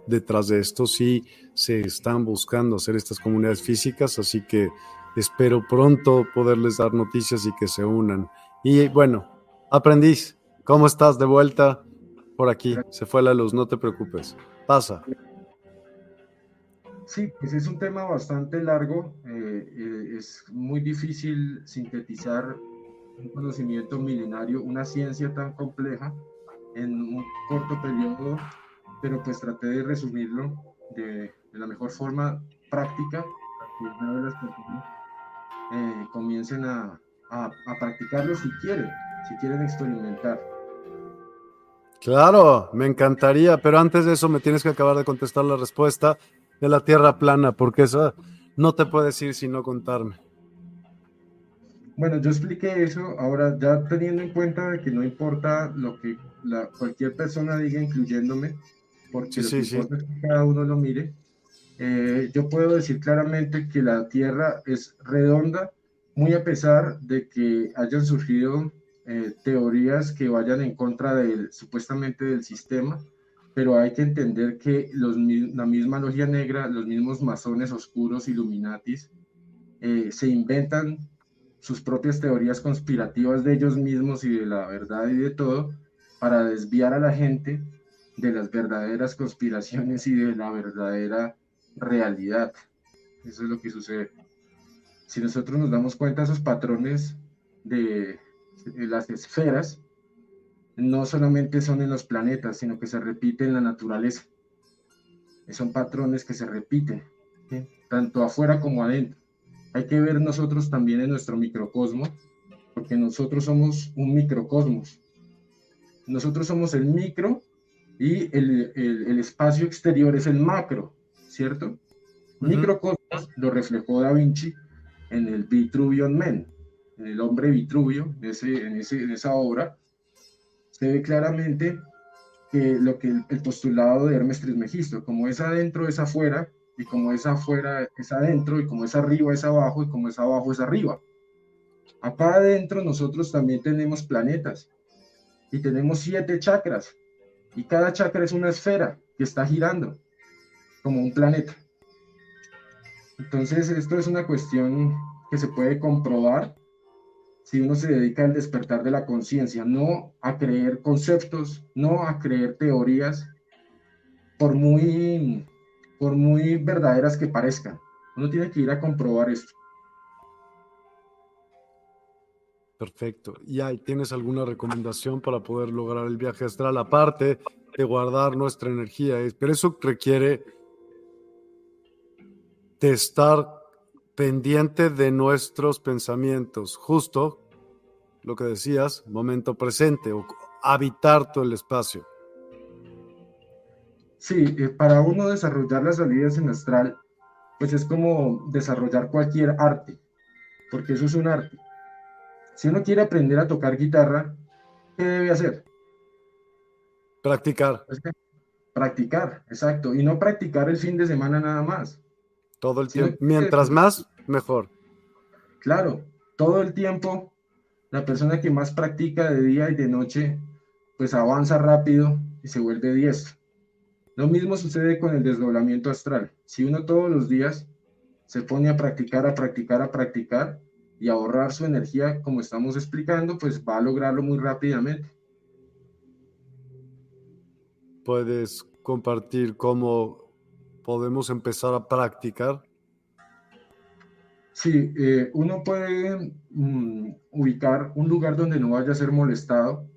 A: detrás de esto. Sí se están buscando hacer estas comunidades físicas, así que espero pronto poderles dar noticias y que se unan. Y bueno, aprendiz, ¿cómo estás de vuelta por aquí? Se fue la luz, no te preocupes. Pasa.
B: Sí, pues es un tema bastante largo, eh, eh, es muy difícil sintetizar un conocimiento milenario, una ciencia tan compleja en un corto periodo, pero pues traté de resumirlo de, la mejor forma práctica que una de las personas eh, comiencen a, practicarlo si quieren, si quieren experimentar.
A: Claro, me encantaría, pero antes de eso me tienes que acabar de contestar la respuesta de la Tierra plana, porque eso no te puedes ir sin no contarme.
B: Bueno, yo expliqué eso, ahora ya teniendo en cuenta de que no importa lo que cualquier persona diga, incluyéndome, porque lo que cada uno lo mire, eh, yo puedo decir claramente que la Tierra es redonda, muy a pesar de que hayan surgido eh, teorías que vayan en contra del supuestamente del sistema, pero hay que entender que los, la misma logia negra, los mismos masones oscuros, Illuminatis, eh, se inventan sus propias teorías conspirativas de ellos mismos y de la verdad y de todo para desviar a la gente de las verdaderas conspiraciones y de la verdadera realidad. Eso es lo que sucede. Si nosotros nos damos cuenta, esos patrones de, las esferas no solamente son en los planetas, sino que se repiten en la naturaleza. Son patrones que se repiten, tanto afuera como adentro hay que ver nosotros también en nuestro microcosmo, porque nosotros somos un microcosmos. Nosotros somos el micro y el, el, espacio exterior es el macro, ¿cierto? Microcosmos lo reflejó Da Vinci en el Vitruvian Man, en el hombre Vitruvio, en, ese, en, ese, en esa obra, se ve claramente que lo que el, el postulado de Hermes Trismegisto, como es adentro, es afuera, y como es afuera es adentro, y como es arriba es abajo, y como es abajo es arriba. Acá adentro nosotros también tenemos planetas y tenemos siete chakras, y cada chakra es una esfera que está girando como un planeta. Entonces, esto es una cuestión que se puede comprobar si uno se dedica al despertar de la conciencia, no a creer conceptos, no a creer teorías, por muy por muy verdaderas que parezcan. Uno tiene que ir a comprobar esto.
A: Perfecto. ¿Y ahí tienes alguna recomendación para poder lograr el viaje astral aparte de guardar nuestra energía? Pero eso requiere de estar pendiente de nuestros pensamientos, justo lo que decías, momento presente o habitar todo el espacio.
B: Sí, eh, para uno desarrollar las salidas en astral, pues es como desarrollar cualquier arte, porque eso es un arte. Si uno quiere aprender a tocar guitarra, ¿qué debe hacer?
A: Practicar.
B: Pues practicar, exacto. Y no practicar el fin de semana nada más.
A: Todo el tiempo. Mientras más, mejor.
B: Claro, todo el tiempo, la persona que más practica de día y de noche, pues avanza rápido y se vuelve diestro. Lo mismo sucede con el desdoblamiento astral. Si uno todos los días se pone a practicar, a practicar, a practicar y a ahorrar su energía, como estamos explicando, pues va a lograrlo muy rápidamente.
A: ¿Puedes compartir cómo podemos empezar a practicar?
B: Sí, eh, uno puede mm, ubicar un lugar donde no vaya a ser molestado,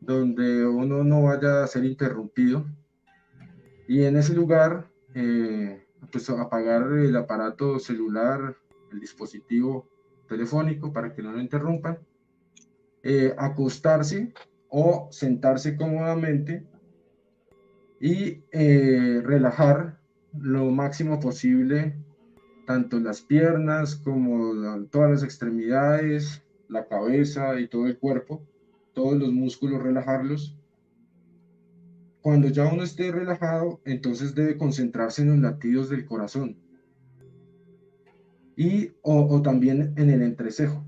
B: donde uno no vaya a ser interrumpido. Y en ese lugar, eh, pues apagar el aparato celular, el dispositivo telefónico para que no lo interrumpan, eh, acostarse o sentarse cómodamente y eh, relajar lo máximo posible tanto las piernas como todas las extremidades, la cabeza y todo el cuerpo, todos los músculos relajarlos. Cuando ya uno esté relajado, entonces debe concentrarse en los latidos del corazón y o, o también en el entrecejo,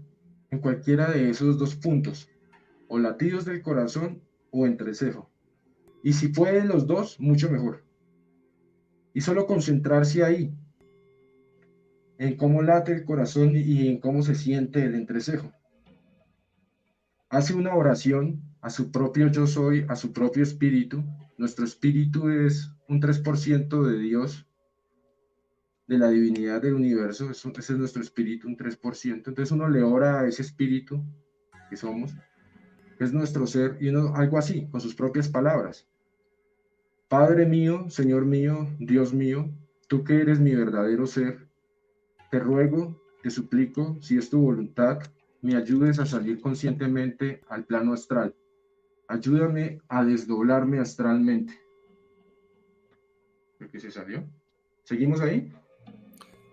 B: en cualquiera de esos dos puntos, o latidos del corazón o entrecejo. Y si pueden los dos, mucho mejor. Y solo concentrarse ahí, en cómo late el corazón y en cómo se siente el entrecejo. Hace una oración a su propio yo soy, a su propio espíritu. Nuestro espíritu es un 3% de Dios, de la divinidad del universo. Ese es nuestro espíritu, un 3%. Entonces uno le ora a ese espíritu que somos, que es nuestro ser, y uno algo así, con sus propias palabras. Padre mío, Señor mío, Dios mío, tú que eres mi verdadero ser, te ruego, te suplico, si es tu voluntad, me ayudes a salir conscientemente al plano astral. Ayúdame a desdoblarme astralmente. ¿Por qué se salió? ¿Seguimos ahí?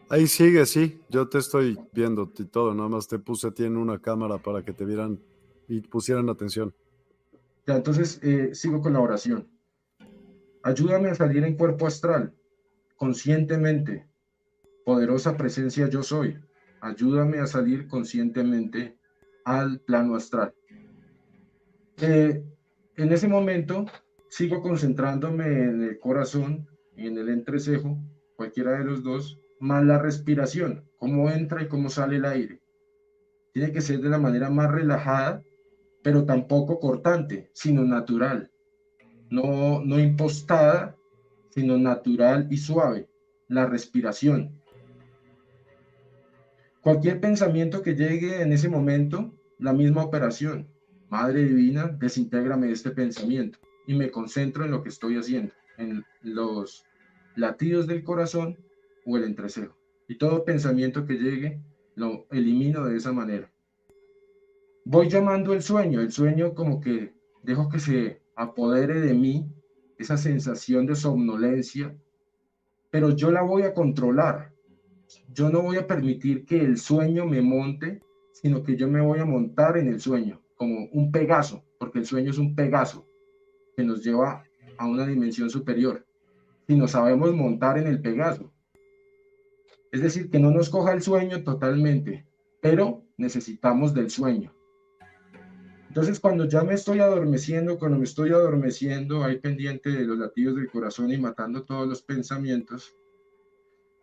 A: Ahí sigue, sí. Yo te estoy viendo y todo. Nada más te puse a ti en una cámara para que te vieran y pusieran atención.
B: Ya, entonces eh, sigo con la oración. Ayúdame a salir en cuerpo astral, conscientemente. Poderosa presencia yo soy. Ayúdame a salir conscientemente al plano astral. Eh, en ese momento sigo concentrándome en el corazón en el entrecejo, cualquiera de los dos, más la respiración, cómo entra y cómo sale el aire. Tiene que ser de la manera más relajada, pero tampoco cortante, sino natural no, no impostada, sino natural y suave, la respiración. Cualquier pensamiento que llegue en ese momento, la misma operación. Madre Divina, desintégrame este pensamiento y me concentro en lo que estoy haciendo, en los latidos del corazón o el entrecejo. Y todo pensamiento que llegue, lo elimino de esa manera. Voy llamando el sueño, el sueño como que dejo que se apodere de mí esa sensación de somnolencia, pero yo la voy a controlar. Yo no voy a permitir que el sueño me monte, sino que yo me voy a montar en el sueño, como un pegaso, porque el sueño es un pegaso que nos lleva a una dimensión superior. Si nos sabemos montar en el pegaso. Es decir, que no nos coja el sueño totalmente, pero necesitamos del sueño. Entonces, cuando ya me estoy adormeciendo, cuando me estoy adormeciendo, ahí pendiente de los latidos del corazón y matando todos los pensamientos,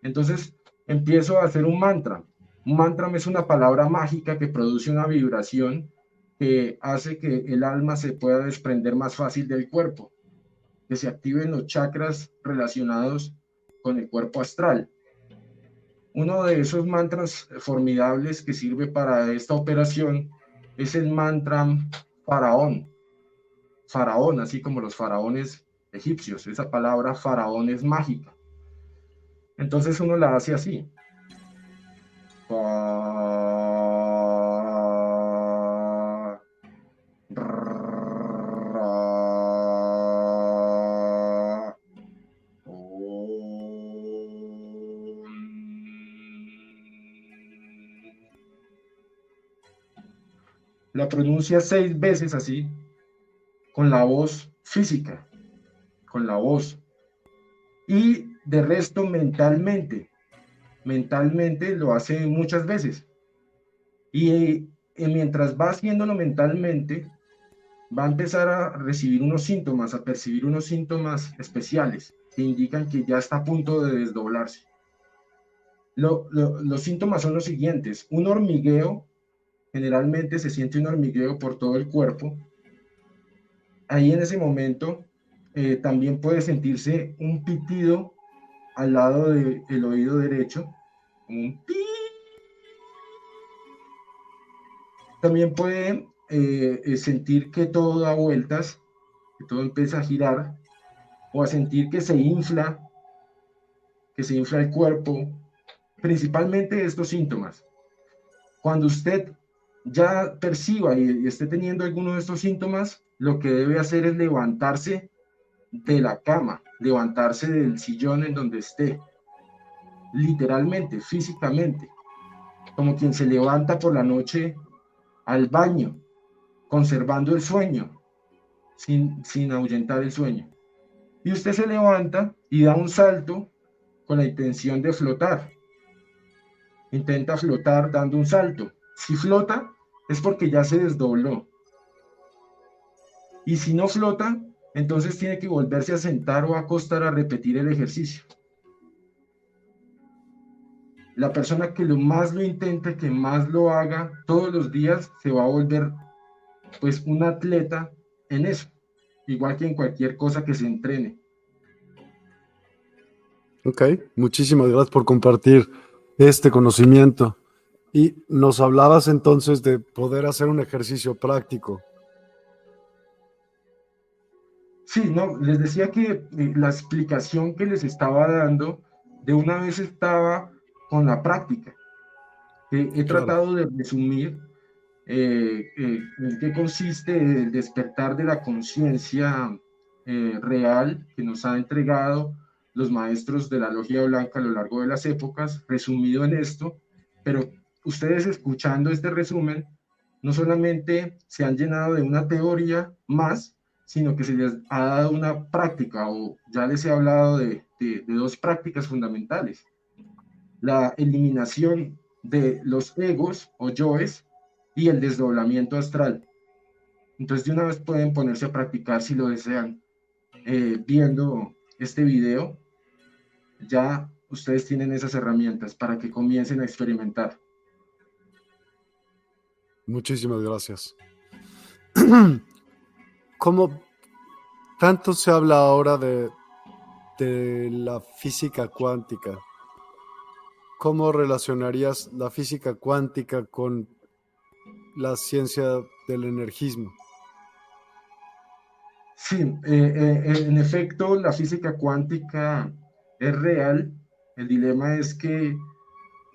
B: entonces empiezo a hacer un mantra. Un mantra es una palabra mágica que produce una vibración que hace que el alma se pueda desprender más fácil del cuerpo, que se activen los chakras relacionados con el cuerpo astral. Uno de esos mantras formidables que sirve para esta operación es el mantra faraón. Faraón, así como los faraones egipcios. Esa palabra faraón es mágica. Entonces uno la hace así. Pronuncia seis veces así, con la voz física, con la voz. Y de resto mentalmente, mentalmente lo hace muchas veces. Y, mientras va haciéndolo mentalmente, va a empezar a recibir unos síntomas, a percibir unos síntomas especiales que indican que ya está a punto de desdoblarse. los síntomas son los siguientes. Un hormigueo, generalmente se siente un hormigueo por todo el cuerpo. Ahí en ese momento eh, también puede sentirse un pitido al lado del oído derecho, un También puede eh, eh, sentir que todo da vueltas, que todo empieza a girar, o a sentir que se infla, que se infla el cuerpo, principalmente estos síntomas. Cuando usted ya perciba y, esté teniendo alguno de estos síntomas, lo que debe hacer es levantarse de la cama, levantarse del sillón en donde esté, literalmente, físicamente, como quien se levanta por la noche al baño, conservando el sueño, sin, sin ahuyentar el sueño. Y usted se levanta y da un salto con la intención de flotar. Intenta flotar dando un salto. Si flota, es porque ya se desdobló. Y si no flota, entonces tiene que volverse a sentar o acostar a repetir el ejercicio. La persona que lo más lo intente, que más lo haga todos los días, se va a volver pues un atleta en eso, igual que en cualquier cosa que se entrene.
A: Ok, muchísimas gracias por compartir este conocimiento. Y nos hablabas entonces de poder hacer un ejercicio práctico.
B: Sí, no, les decía que eh, la explicación que les estaba dando de una vez estaba con la práctica. he tratado de resumir eh, eh, en qué consiste el despertar de la conciencia real que nos ha entregado los maestros de la logia blanca a lo largo de las épocas, resumido en esto, pero ustedes escuchando este resumen, no solamente se han llenado de una teoría más, sino que se les ha dado una práctica, o ya les he hablado de, dos prácticas fundamentales. La eliminación de los egos o yoes y el desdoblamiento astral. Entonces de una vez pueden ponerse a practicar si lo desean, eh, viendo este video. Ya ustedes tienen esas herramientas para que comiencen a experimentar.
A: Muchísimas gracias. ¿Cómo tanto se habla ahora de, de la física cuántica? ¿Cómo relacionarías la física cuántica con la ciencia del energismo?
B: Sí, eh, eh, en efecto, la física cuántica es real. El dilema es que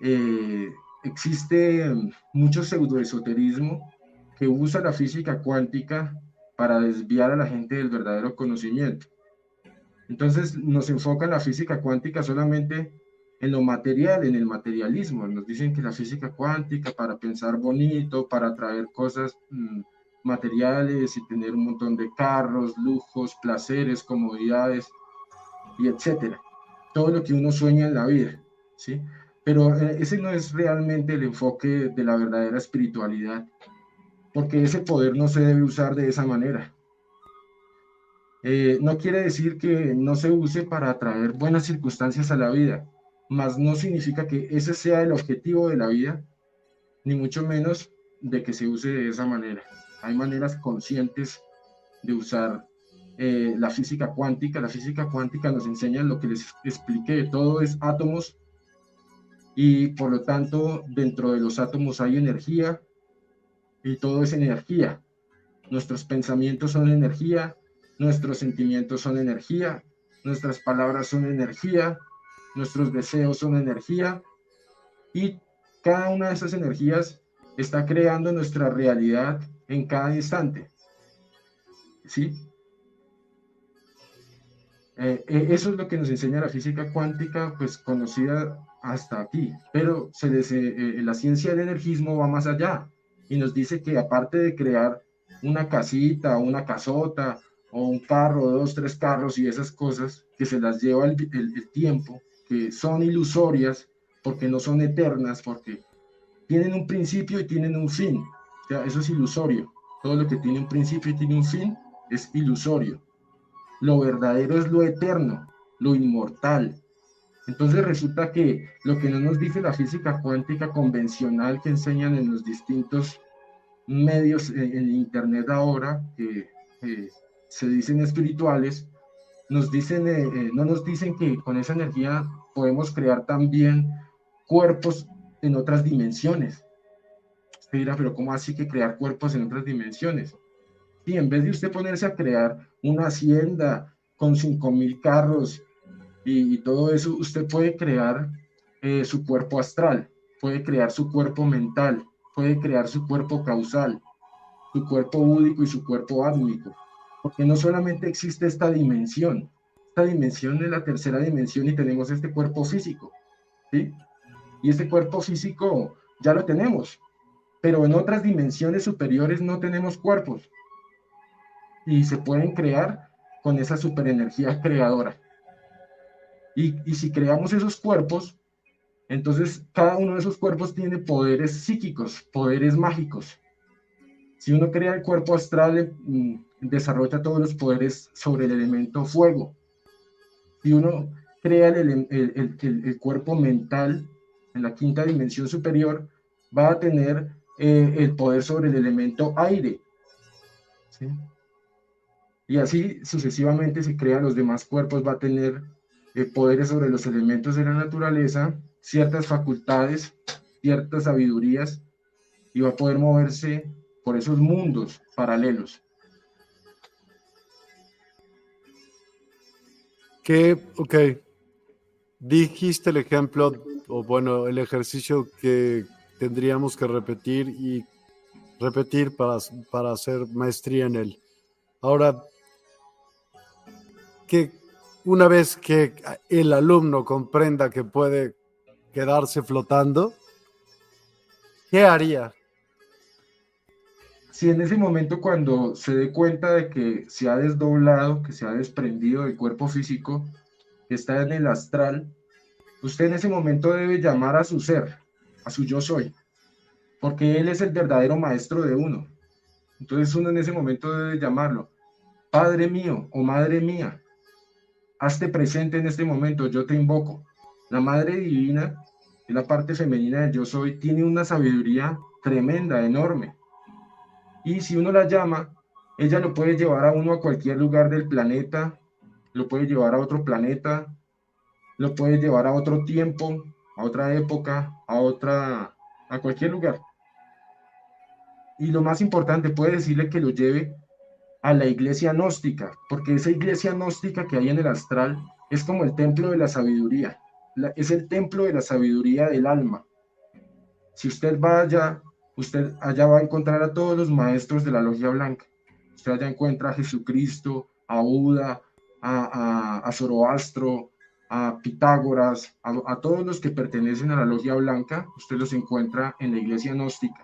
B: eh, existe mucho pseudoesoterismo que usa la física cuántica para desviar a la gente del verdadero conocimiento. Entonces nos enfoca la física cuántica solamente en lo material, en el materialismo. Nos dicen que la física cuántica para pensar bonito, para atraer cosas mm, materiales y tener un montón de carros, lujos, placeres, comodidades y etcétera. Todo lo que uno sueña en la vida, ¿sí? Pero eh, ese no es realmente el enfoque de la verdadera espiritualidad, porque ese poder no se debe usar de esa manera. Eh, no quiere decir que no se use para atraer buenas circunstancias a la vida, mas no significa que ese sea el objetivo de la vida, ni mucho menos de que se use de esa manera. Hay maneras conscientes de usar eh, la física cuántica. La física cuántica nos enseña lo que les expliqué, todo es átomos y por lo tanto dentro de los átomos hay energía y todo es energía. Nuestros pensamientos son energía, nuestros sentimientos son energía, nuestras palabras son energía, nuestros deseos son energía y cada una de esas energías está creando nuestra realidad en cada instante. ¿Sí? Eh, eh, eso es lo que nos enseña la física cuántica, pues conocida hasta aquí, pero se eh, la ciencia del energismo va más allá. y nos dice que aparte de crear una casita, una casota, o un carro, dos, tres carros y esas cosas que se las lleva el, el tiempo, que son ilusorias, porque no son eternas, porque tienen un principio y tienen un fin. O sea, eso es ilusorio. Todo lo que tiene un principio y tiene un fin es ilusorio. Lo verdadero es lo eterno, lo inmortal. Entonces resulta que lo que no nos dice la física cuántica convencional que enseñan en los distintos medios en, Internet ahora, que se dicen espirituales, nos dicen, eh, eh, no nos dicen que con esa energía podemos crear también cuerpos en otras dimensiones. Usted dirá, pero ¿cómo así que crear cuerpos en otras dimensiones? Y en vez de usted ponerse a crear una hacienda con 5.000 carros y, todo eso, usted puede crear eh, su cuerpo astral, puede crear su cuerpo mental, puede crear su cuerpo causal, su cuerpo búdico y su cuerpo átmico. Porque no solamente existe esta dimensión, esta dimensión es la tercera dimensión y tenemos este cuerpo físico, ¿sí? Y este cuerpo físico ya lo tenemos, pero en otras dimensiones superiores no tenemos cuerpos. Y se pueden crear con esa superenergía creadora. Y, si creamos esos cuerpos, entonces cada uno de esos cuerpos tiene poderes psíquicos, poderes mágicos. Si uno crea el cuerpo astral, mm, desarrolla todos los poderes sobre el elemento fuego. Si uno crea el cuerpo mental, en la quinta dimensión superior, va a tener eh, el poder sobre el elemento aire. Y así sucesivamente se crean los demás cuerpos, va a tener eh, poderes sobre los elementos de la naturaleza, ciertas facultades, ciertas sabidurías, y va a poder moverse por esos mundos paralelos.
A: Que, ok, dijiste el ejemplo o bueno, el ejercicio que tendríamos que repetir y repetir para, para hacer maestría en él. Ahora, que una vez que el alumno comprenda que puede quedarse flotando, ¿qué haría?
B: Si en ese momento cuando se dé cuenta de que se ha desdoblado, que se ha desprendido del cuerpo físico, está en el astral, Usted en ese momento debe llamar a su ser, a su yo soy, porque Él es el verdadero maestro de uno. Entonces uno en ese momento debe llamarlo, Padre mío o Madre mía, hazte presente en este momento, yo te invoco. La Madre Divina, la parte femenina del yo soy, tiene una sabiduría tremenda, enorme. Y si uno la llama, ella lo puede llevar a uno a cualquier lugar del planeta, lo puede llevar a otro planeta, lo puedes llevar a otro tiempo, a otra época, a otra, a cualquier lugar. Y lo más importante, puede decirle que lo lleve a la iglesia gnóstica, porque esa iglesia gnóstica que hay en el astral es como el templo de la sabiduría, es el templo de la sabiduría del alma. Si usted va allá, usted allá va a encontrar a todos los maestros de la logia blanca. Usted allá encuentra a Jesucristo, a Buda, a, a, a Zoroastro, a Pitágoras, a, todos los que pertenecen a la logia blanca, usted los encuentra en la iglesia gnóstica.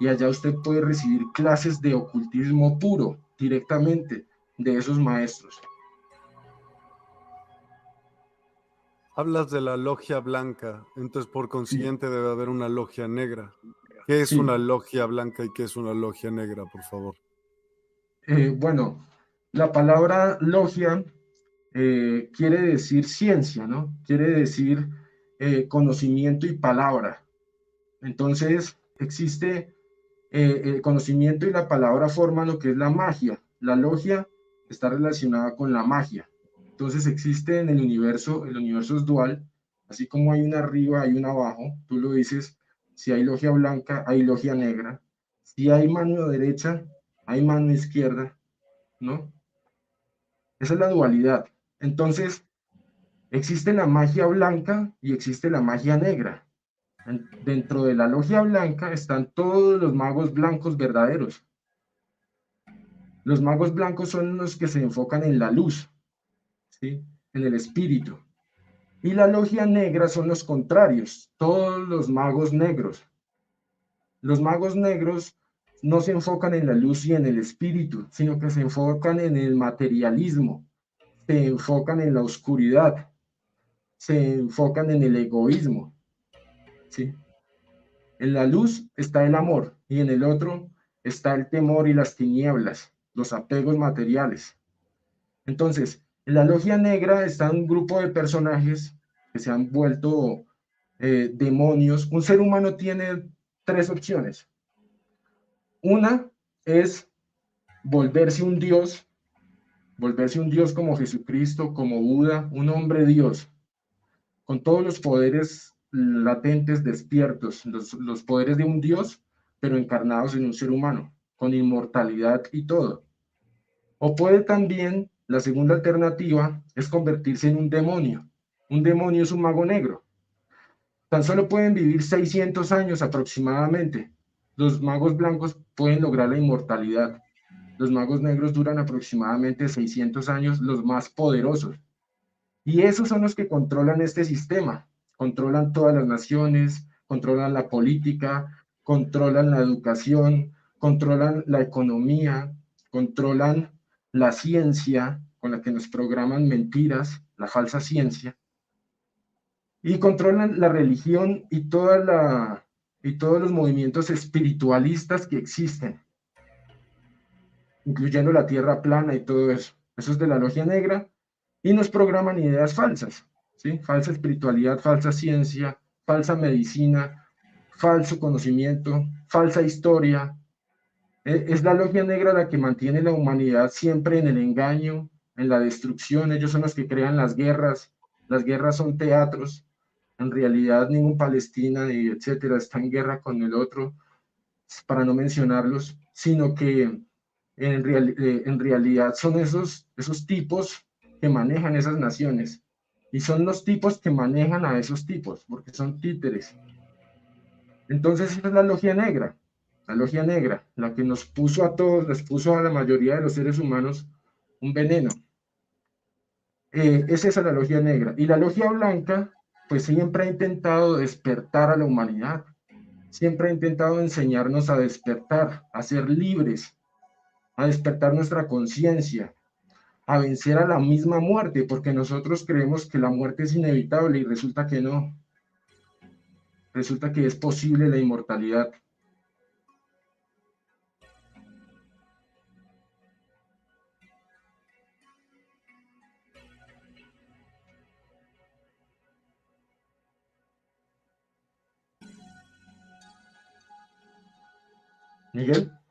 B: Y allá usted puede recibir clases de ocultismo puro directamente de esos maestros.
A: Hablas de la logia blanca, entonces por consiguiente debe haber una logia negra. ¿Qué es una logia blanca y qué es una logia negra, por favor?
B: Eh, bueno, la palabra logia eh, quiere decir ciencia, ¿no? Quiere decir eh, conocimiento y palabra. Entonces, existe eh, el conocimiento y la palabra forman lo que es la magia. La logia está relacionada con la magia. Entonces, existe en el universo, el universo es dual, así como hay una arriba, hay una abajo. Tú lo dices, si hay logia blanca, hay logia negra. Si hay mano derecha, hay mano izquierda, ¿no? Esa es la dualidad. Entonces, existe la magia blanca y existe la magia negra. Dentro de la logia blanca están todos los magos blancos verdaderos. Los magos blancos son los que se enfocan en la luz, ¿sí? en el espíritu. Y la logia negra son los contrarios, todos los magos negros. Los magos negros no se enfocan en la luz y en el espíritu, sino que se enfocan en el materialismo, se enfocan en la oscuridad, se enfocan en el egoísmo. En la luz está el amor y en el otro está el temor y las tinieblas, los apegos materiales. Entonces, en la logia negra está un grupo de personajes que se han vuelto eh, demonios. Un ser humano tiene tres opciones. Una es volverse un dios, volverse un dios como Jesucristo, como Buda, un hombre dios, con todos los poderes latentes despiertos, los, los poderes de un dios, pero encarnados en un ser humano, con inmortalidad y todo. O puede también, la segunda alternativa, es convertirse en un demonio. Un demonio es un mago negro. Tan solo pueden vivir 600 años aproximadamente. Los magos blancos pueden lograr la inmortalidad. Los magos negros duran aproximadamente 600 años, los más poderosos. Y esos son los que controlan este sistema. Controlan todas las naciones, controlan la política, controlan la educación, controlan la economía, controlan la ciencia con la que nos programan mentiras, la falsa ciencia, y controlan la religión y, la, y todos los movimientos espiritualistas que existen, incluyendo la tierra plana y todo eso. Eso es de la logia negra y nos programan ideas falsas, ¿sí? Falsa espiritualidad, falsa ciencia, falsa medicina, falso conocimiento, falsa historia. E, es la logia negra la que mantiene la humanidad siempre en el engaño, en la destrucción. Ellos son los que crean las guerras. Las guerras son teatros en realidad ningún Palestina y etcétera está en guerra con el otro, para no mencionarlos, sino que en, eh, en realidad son esos, esos tipos que manejan esas naciones y son los tipos que manejan a esos tipos, porque son títeres. Entonces es la logia negra, la logia negra, la que nos puso a todos, les puso a la mayoría de los seres humanos un veneno. Eh, es esa la logia negra. Y la logia blanca pues siempre ha intentado despertar a la humanidad, siempre ha intentado enseñarnos a despertar, a ser libres, a despertar nuestra conciencia, a vencer a la misma muerte, porque nosotros creemos que la muerte es inevitable y resulta que no. Resulta que es posible la inmortalidad. Miguel.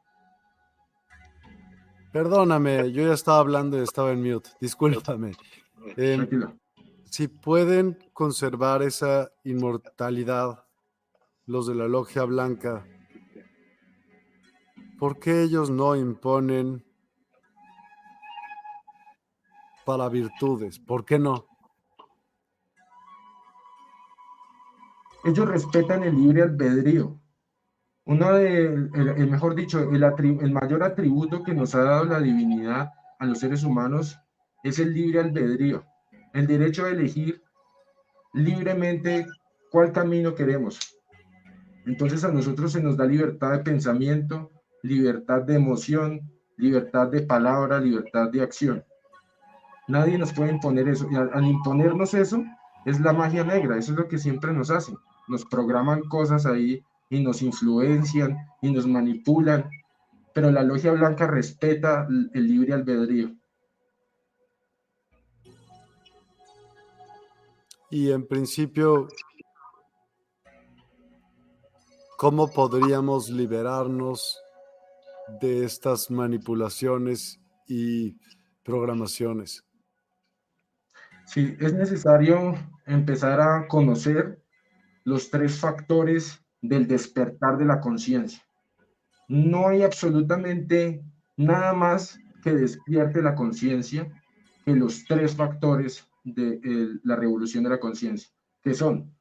A: Perdóname, yo ya estaba hablando y estaba en mute. Discúlpame. Em, si pueden conservar esa inmortalidad, los de la Logia Blanca, ¿por qué ellos no imponen para virtudes? ¿Por qué no?
B: Ellos respetan el libre albedrío uno de, el, mejor dicho, el, el mayor atributo que nos ha dado la divinidad a los seres humanos es el libre albedrío, el derecho a elegir libremente cuál camino queremos. Entonces a nosotros se nos da libertad de pensamiento, libertad de emoción, libertad de palabra, libertad de acción. Nadie nos puede imponer eso. Y al, al, imponernos eso, es la magia negra. Eso es lo que siempre nos hacen. Nos programan cosas ahí y nos influencian y nos manipulan, pero la logia blanca respeta el libre albedrío.
A: Y en principio, ¿cómo podríamos liberarnos de estas manipulaciones y programaciones?
B: Sí, es necesario empezar a conocer los tres factores del despertar de la conciencia. No hay absolutamente nada más que despierte la conciencia que los tres factores de eh, la revolución de la conciencia, que son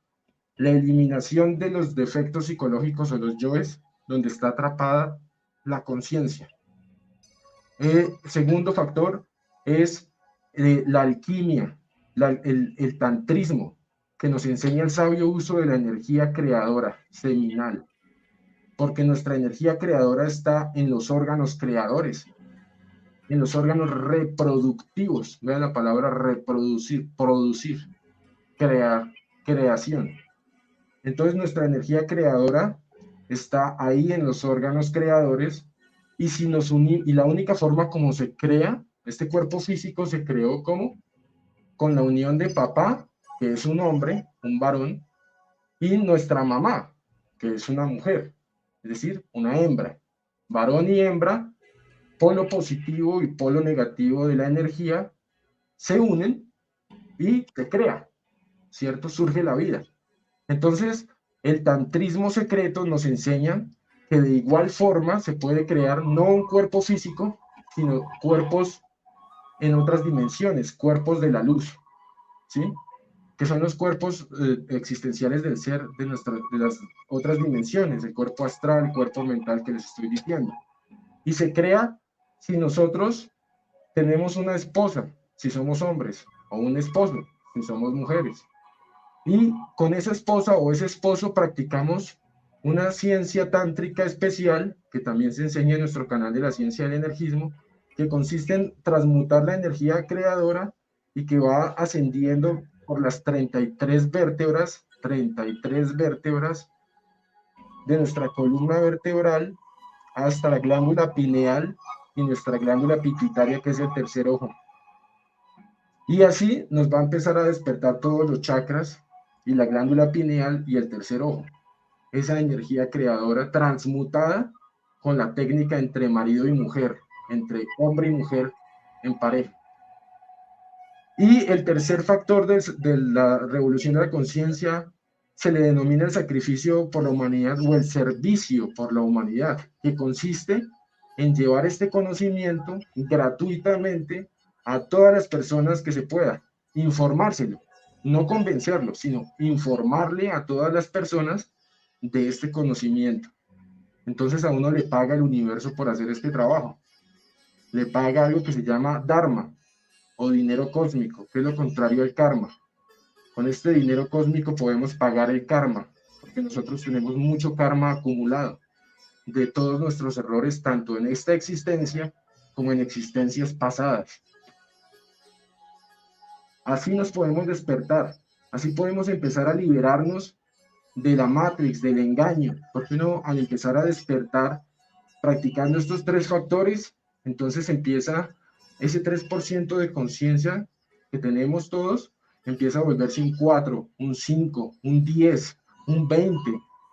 B: la eliminación de los defectos psicológicos o los yoes, donde está atrapada la conciencia. El segundo factor es eh, la alquimia, el, el tantrismo, que nos enseña el sabio uso de la energía creadora, seminal. porque nuestra energía creadora está en los órganos creadores, en los órganos reproductivos. Vean la palabra reproducir, producir, crear, creación. Entonces nuestra energía creadora está ahí en los órganos creadores y si nos unimos, y la única forma como se crea, este cuerpo físico se creó como con la unión de papá, que es un hombre, un varón, y nuestra mamá, que es una mujer, es decir, una hembra. Varón y hembra, polo positivo y polo negativo de la energía, se unen y se crea, ¿cierto? Surge la vida. Entonces, el tantrismo secreto nos enseña que de igual forma se puede crear no un cuerpo físico, sino cuerpos en otras dimensiones, cuerpos de la luz, ¿sí? Que son los cuerpos eh, existenciales del ser de, nuestra, de las otras dimensiones, el cuerpo astral, el cuerpo mental que les estoy diciendo. Y se crea si nosotros tenemos una esposa, si somos hombres, o un esposo, si somos mujeres. Y con esa esposa o ese esposo practicamos una ciencia tántrica especial que también se enseña en nuestro canal de la ciencia del energismo, que consiste en transmutar la energía creadora y que va ascendiendo por las 33 vértebras, 33 vértebras de nuestra columna vertebral hasta la glándula pineal y nuestra glándula pituitaria, que es el tercer ojo. Y así nos va a empezar a despertar todos los chakras y la glándula pineal y el tercer ojo. Esa energía creadora transmutada con la técnica entre marido y mujer, entre hombre y mujer en pareja. Y el tercer factor de, la revolución de la conciencia se le denomina el sacrificio por la humanidad o el servicio por la humanidad, que consiste en llevar este conocimiento gratuitamente a todas las personas que se pueda, informárselo no convencerlo, sino informarle a todas las personas de este conocimiento. Entonces a uno le paga el universo por hacer este trabajo. Le paga algo que se llama Dharma o dinero cósmico, que es lo contrario al karma. Con este dinero cósmico podemos pagar el karma, porque nosotros tenemos mucho karma acumulado de todos nuestros errores, tanto en esta existencia como en existencias pasadas. Así nos podemos despertar, así podemos empezar a liberarnos de la matrix, del engaño, porque uno al empezar a despertar practicando estos tres factores, entonces empieza ese 3% de conciencia que tenemos todos, empieza a volverse un 4, un 5, un 10, un 20,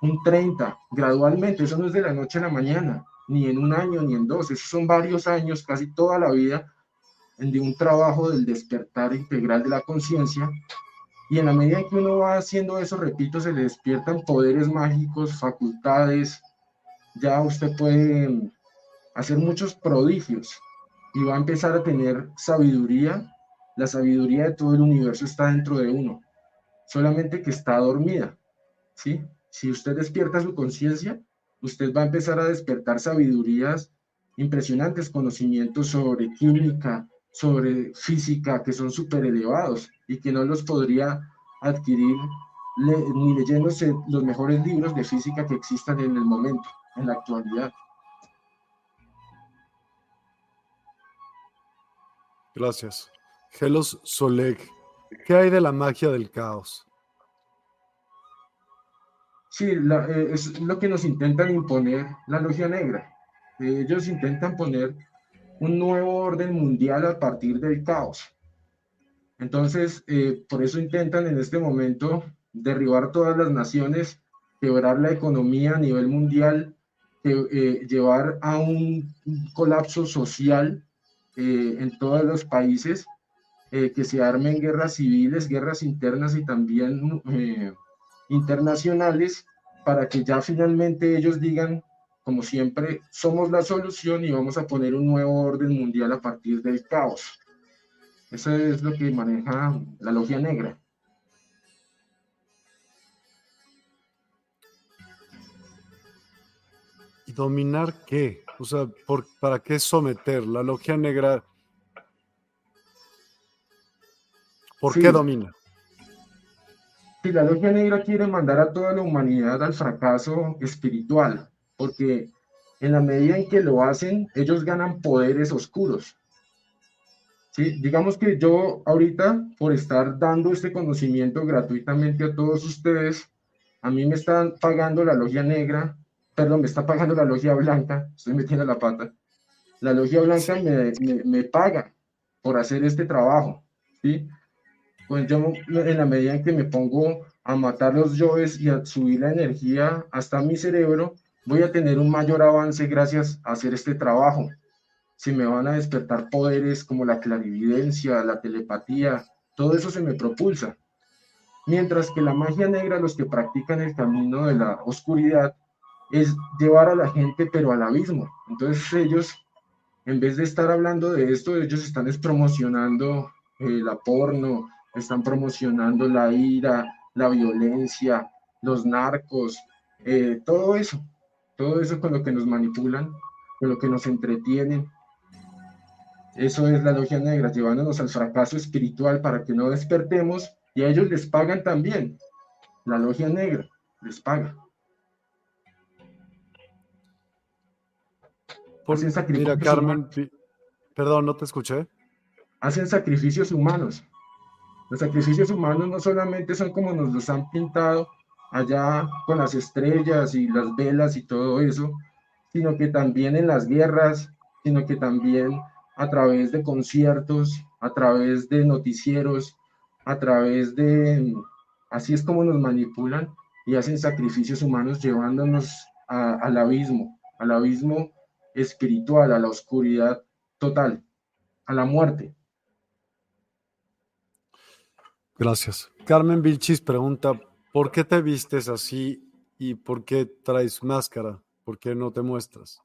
B: un 30, gradualmente, eso no es de la noche a la mañana, ni en un año, ni en dos, esos son varios años, casi toda la vida, de un trabajo del despertar integral de la conciencia. Y en la medida que uno va haciendo eso, repito, se le despiertan poderes mágicos, facultades. Ya usted puede hacer muchos prodigios y va a empezar a tener sabiduría. La sabiduría de todo el universo está dentro de uno, solamente que está dormida. ¿sí? Si usted despierta su conciencia, usted va a empezar a despertar sabidurías impresionantes, conocimientos sobre química, sobre física que son súper elevados y que no los podría adquirir ni leyéndose los mejores libros de física que existan en el momento, en la actualidad.
A: Gracias. Gelos Soleg, ¿qué hay de la magia del caos?
B: Sí, eh, es lo que nos intentan imponer la logia negra. ellos intentan poner un nuevo orden mundial a partir del caos. Entonces, eh, por eso intentan en este momento derribar todas las naciones, quebrar la economía a nivel mundial, eh, llevar a un colapso social eh, en todos los países, que se armen guerras civiles, guerras internas y también internacionales, para que ya finalmente ellos digan como siempre, somos la solución y vamos a poner un nuevo orden mundial a partir del caos. Eso es lo que maneja la logia negra.
A: ¿Y dominar qué? O sea, ¿para qué someter? La logia negra, ¿por qué domina?
B: Si la logia negra quiere mandar a toda la humanidad al fracaso espiritual, porque en la medida en que lo hacen, ellos ganan poderes oscuros. ¿Sí? Digamos que yo ahorita, por estar dando este conocimiento gratuitamente a todos ustedes, a mí me están pagando la logia negra, perdón, me está pagando la logia blanca, estoy metiendo la pata. La logia blanca me, me, paga por hacer este trabajo, ¿sí? Pues yo en la medida en que me pongo a matar los yoes y a subir la energía hasta mi cerebro, voy a tener un mayor avance gracias a hacer este trabajo. Si me van a despertar poderes como la clarividencia, la telepatía, todo eso se me propulsa. Mientras que la magia negra, los que practican el camino de la oscuridad, es llevar a la gente pero al abismo. Entonces ellos, en vez de estar hablando de esto, ellos están promocionando eh, la porno, están promocionando la ira, la violencia, los narcos, eh, todo eso, todo eso con lo que nos manipulan, con lo que nos entretienen. Eso es la logia negra, llevándonos al fracaso espiritual para que no despertemos y a ellos les pagan también. La logia negra les paga.
A: Hacen sacrificios Mira, Carmen, perdón, no te escuché.
B: Hacen sacrificios humanos. Los sacrificios humanos no solamente son como nos los han pintado allá con las estrellas y las velas y todo eso, sino que también en las guerras, sino que también a través de conciertos, a través de noticieros, a través de, así es como nos manipulan y hacen sacrificios humanos llevándonos al abismo, al abismo espiritual, a la oscuridad total, a la muerte.
A: Gracias. Carmen Vilchis pregunta, ¿por qué te vistes así y por qué traes máscara? ¿Por qué no te muestras?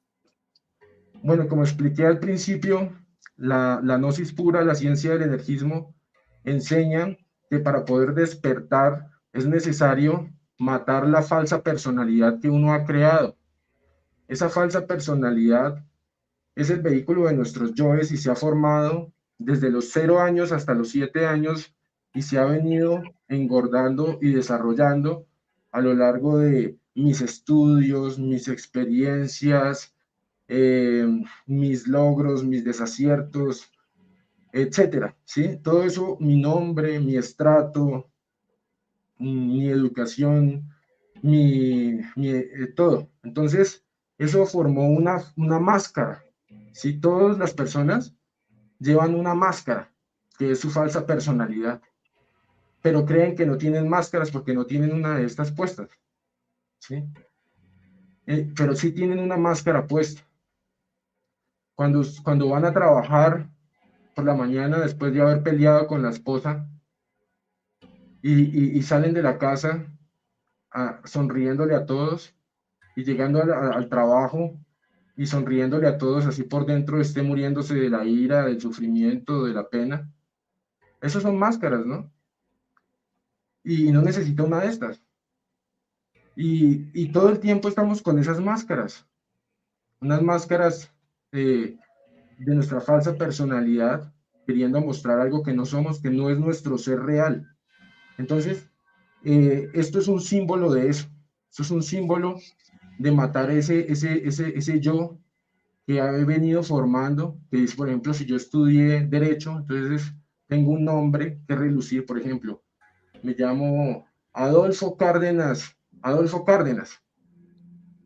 B: Bueno, como expliqué al principio, la, la gnosis pura, la ciencia del energismo, enseñan que para poder despertar es necesario matar la falsa personalidad que uno ha creado. Esa falsa personalidad es el vehículo de nuestros yoes y se ha formado desde los cero años hasta los siete años y se ha venido engordando y desarrollando a lo largo de mis estudios, mis experiencias, eh, mis logros, mis desaciertos, etcétera, ¿sí? Todo eso, mi nombre, mi estrato, mi educación, mi, eh, todo. Entonces, eso formó una, una máscara, ¿sí? Todas las personas llevan una máscara, que es su falsa personalidad, pero creen que no tienen máscaras porque no tienen una de estas puestas, ¿sí? Eh, pero sí tienen una máscara puesta. Cuando, cuando van a trabajar por la mañana después de haber peleado con la esposa y, salen de la casa sonriéndole a todos y llegando al, trabajo y sonriéndole a todos así por dentro esté muriéndose de la ira, del sufrimiento, de la pena. Esas son máscaras, ¿no? Y no necesita una de estas. Y, y, todo el tiempo estamos con esas máscaras. Unas máscaras de, de nuestra falsa personalidad, queriendo mostrar algo que no somos, que no es nuestro ser real. Entonces, eh, esto es un símbolo de eso. Esto es un símbolo de matar ese, ese, ese, ese yo que ha venido formando, que dice, por ejemplo, si yo estudié derecho, entonces tengo un nombre que relucir, por ejemplo, me llamo Adolfo Cárdenas, Adolfo Cárdenas.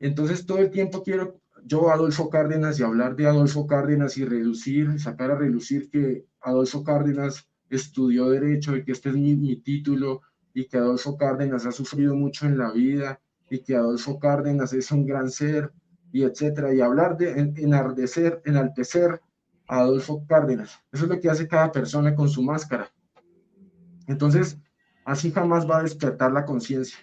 B: Entonces todo el tiempo quiero yo, Adolfo Cárdenas, y hablar de Adolfo Cárdenas y reducir, sacar a relucir que Adolfo Cárdenas estudió derecho y que este es mi, título y que Adolfo Cárdenas ha sufrido mucho en la vida y que Adolfo Cárdenas es un gran ser y etcétera, y hablar de enardecer, enaltecer a Adolfo Cárdenas. Eso es lo que hace cada persona con su máscara. Entonces, así jamás va a despertar la conciencia.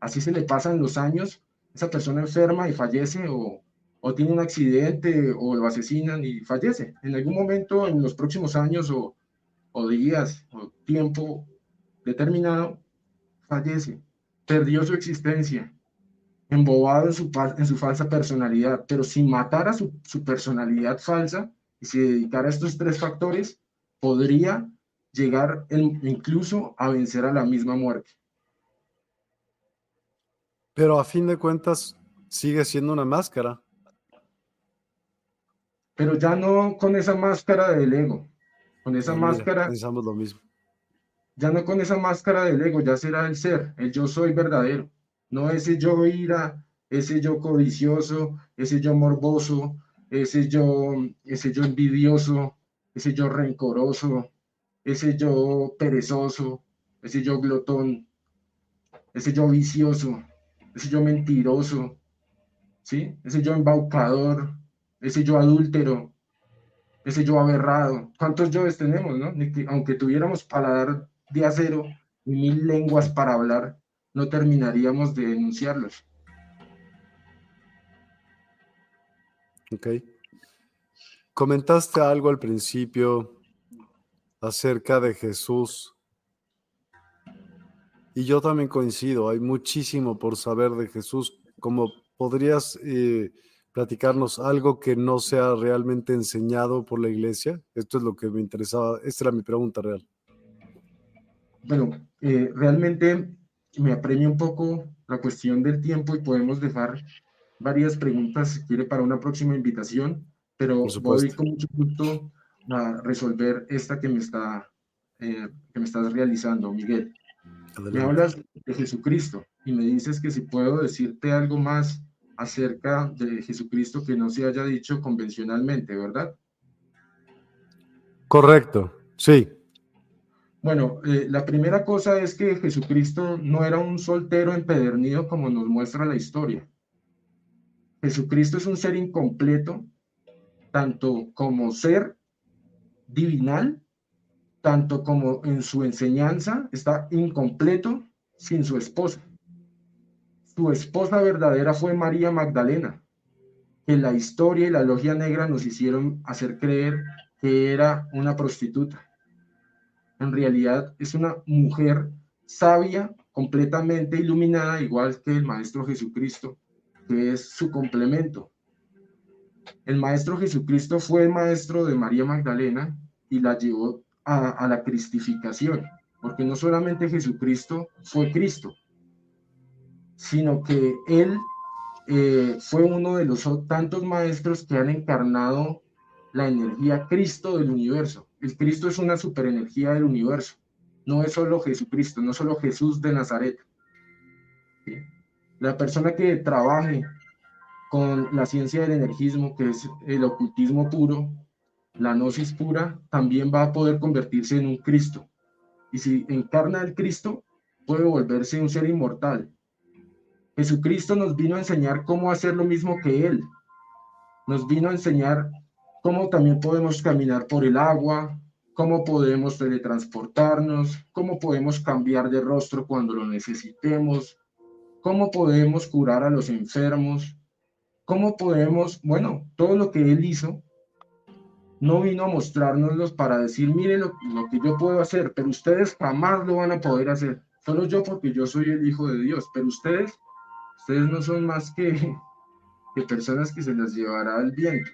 B: Así se le pasan los años, esa persona enferma y fallece o, o tiene un accidente o lo asesinan y fallece. En algún momento, en los próximos años o, días o tiempo determinado, fallece. Perdió su existencia, embobado en su, en su falsa personalidad, pero si matara su, su personalidad falsa y se dedicara a estos tres factores, podría llegar incluso a vencer a la misma muerte.
A: Pero a fin de cuentas, sigue siendo una máscara.
B: Pero ya no con esa máscara del ego, con esa máscara...
A: Pensamos lo mismo.
B: Ya no con esa máscara del ego, ya será el ser, el yo soy verdadero, no ese yo ira, ese yo codicioso, ese yo morboso, ese yo, ese yo envidioso, ese yo rencoroso, ese yo perezoso, ese yo glotón, ese yo vicioso, ese yo mentiroso, ¿sí? Ese yo embaucador, ese yo adúltero, ese yo aberrado. ¿Cuántos yoes tenemos, no? aunque tuviéramos paladar de acero y mil lenguas para hablar, no terminaríamos de denunciarlos.
A: Ok. Comentaste algo al principio acerca de Jesús. Y yo también coincido, hay muchísimo por saber de Jesús. ¿Cómo podrías eh, platicarnos algo que no sea realmente enseñado por la iglesia? Esto es lo que me interesaba, esta era mi pregunta real.
B: Bueno, eh, realmente me apremia un poco la cuestión del tiempo y podemos dejar varias preguntas, si quiere, para una próxima invitación, pero voy con mucho gusto a resolver esta que me, está, eh, que me estás realizando, Miguel. Me hablas de Jesucristo y me dices que si puedo decirte algo más acerca de Jesucristo que no se haya dicho convencionalmente, ¿verdad?
A: Correcto, sí.
B: Bueno, eh, la primera cosa es que Jesucristo no era un soltero empedernido como nos muestra la historia. Jesucristo es un ser incompleto, tanto como ser divinal, tanto como en su enseñanza, está incompleto sin su esposa. Su esposa verdadera fue María Magdalena, que la historia y la logia negra nos hicieron hacer creer que era una prostituta. En realidad es una mujer sabia, completamente iluminada, igual que el Maestro Jesucristo, que es su complemento. El Maestro Jesucristo fue maestro de María Magdalena y la llevó a, la cristificación, porque no solamente Jesucristo fue Cristo, sino que Él eh, fue uno de los tantos maestros que han encarnado la energía Cristo del universo. El Cristo es una superenergía del universo, no es solo Jesucristo, no solo Jesús de Nazaret. La persona que trabaje con la ciencia del energismo, que es el ocultismo puro, la gnosis pura, también va a poder convertirse en un Cristo. Y si encarna el Cristo, puede volverse un ser inmortal. Jesucristo nos vino a enseñar cómo hacer lo mismo que Él. Nos vino a enseñar cómo también podemos caminar por el agua, cómo podemos teletransportarnos, cómo podemos cambiar de rostro cuando lo necesitemos, cómo podemos curar a los enfermos, cómo podemos, bueno, todo lo que Él hizo, no vino a mostrárnoslos para decir, miren lo, que yo puedo hacer, pero ustedes jamás lo van a poder hacer. Solo yo porque yo soy el Hijo de Dios, pero ustedes, ustedes no son más que, que personas que se las llevará el viento.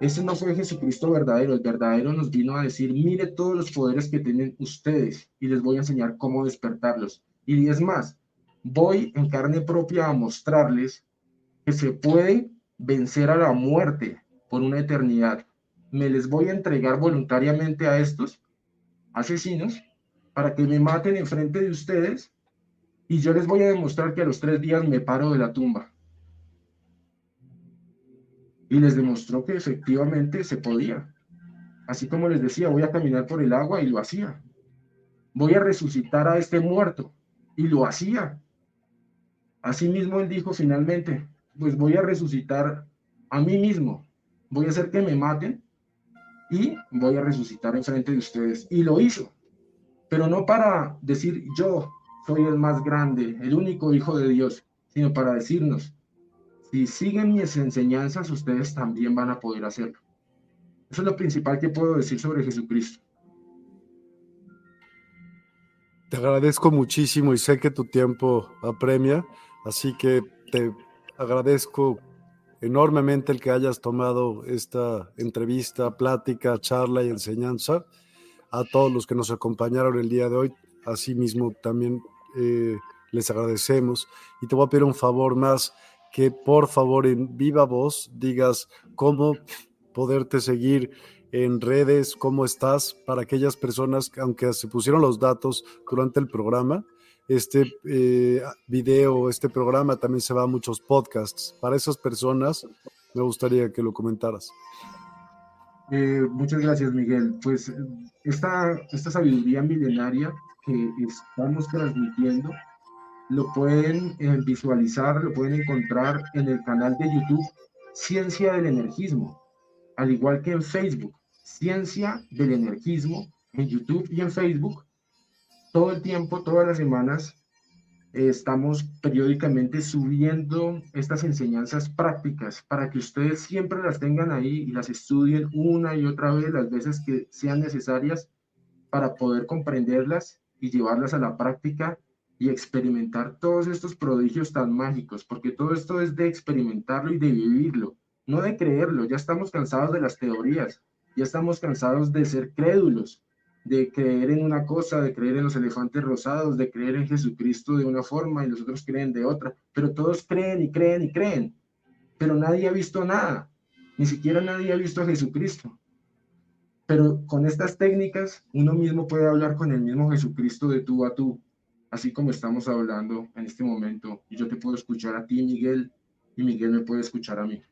B: Ese no fue Jesucristo verdadero, el verdadero nos vino a decir, mire todos los poderes que tienen ustedes y les voy a enseñar cómo despertarlos. Y es más, voy en carne propia a mostrarles que se puede vencer a la muerte por una eternidad. Me les voy a entregar voluntariamente a estos asesinos para que me maten enfrente de ustedes y yo les voy a demostrar que a los tres días me paro de la tumba. Y les demostró que efectivamente se podía. Así como les decía, voy a caminar por el agua y lo hacía. Voy a resucitar a este muerto y lo hacía. Asimismo, él dijo finalmente, pues voy a resucitar a mí mismo, voy a hacer que me maten y voy a resucitar enfrente de ustedes. Y lo hizo, pero no para decir yo soy el más grande, el único hijo de Dios, sino para decirnos, si siguen mis enseñanzas, ustedes también van a poder hacerlo. Eso es lo principal que puedo decir sobre Jesucristo.
A: Te agradezco muchísimo y sé que tu tiempo apremia. Así que te agradezco enormemente el que hayas tomado esta entrevista, plática, charla y enseñanza. A todos los que nos acompañaron el día de hoy, asimismo también eh, les agradecemos y te voy a pedir un favor más, que por favor en viva voz digas cómo poderte seguir en redes, cómo estás, para aquellas personas, aunque se pusieron los datos durante el programa, este eh, video, este programa también se va a muchos podcasts. Para esas personas, me gustaría que lo comentaras.
B: Eh, muchas gracias, Miguel. Pues esta, esta sabiduría milenaria que estamos transmitiendo, lo pueden eh, visualizar, lo pueden encontrar en el canal de YouTube Ciencia del Energismo, al igual que en Facebook, Ciencia del Energismo, en YouTube y en Facebook. Todo el tiempo, todas las semanas, estamos periódicamente subiendo estas enseñanzas prácticas para que ustedes siempre las tengan ahí y las estudien una y otra vez las veces que sean necesarias para poder comprenderlas y llevarlas a la práctica y experimentar todos estos prodigios tan mágicos, porque todo esto es de experimentarlo y de vivirlo, no de creerlo. Ya estamos cansados de las teorías, ya estamos cansados de ser crédulos, de creer en una cosa, de creer en los elefantes rosados, de creer en Jesucristo de una forma y los otros creen de otra, pero todos creen y creen y creen, pero nadie ha visto nada, ni siquiera nadie ha visto a Jesucristo. Pero con estas técnicas uno mismo puede hablar con el mismo Jesucristo de tú a tú, así como estamos hablando en este momento. Y yo te puedo escuchar a ti, Miguel, y Miguel me puede escuchar a mí.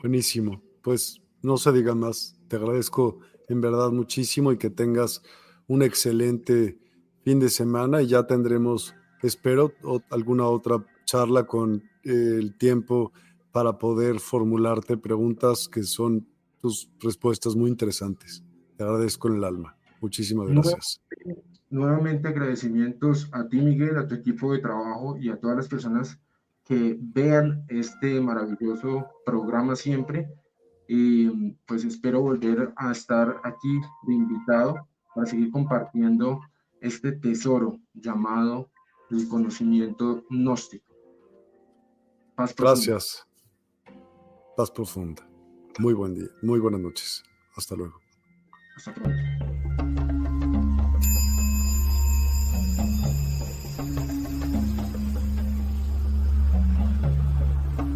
A: Buenísimo. Pues no se diga más. Te agradezco en verdad muchísimo y que tengas un excelente fin de semana y ya tendremos, espero, alguna otra charla con eh, el tiempo para poder formularte preguntas que son tus respuestas muy interesantes. Te agradezco en el alma. Muchísimas gracias.
B: Nuevamente, agradecimientos a ti, Miguel, a tu equipo de trabajo y a todas las personas que vean este maravilloso programa siempre y pues espero volver a estar aquí de invitado para seguir compartiendo este tesoro llamado el conocimiento gnóstico.
A: Paz Gracias. Paz profunda. Muy buen día, muy buenas noches. Hasta luego. Hasta pronto.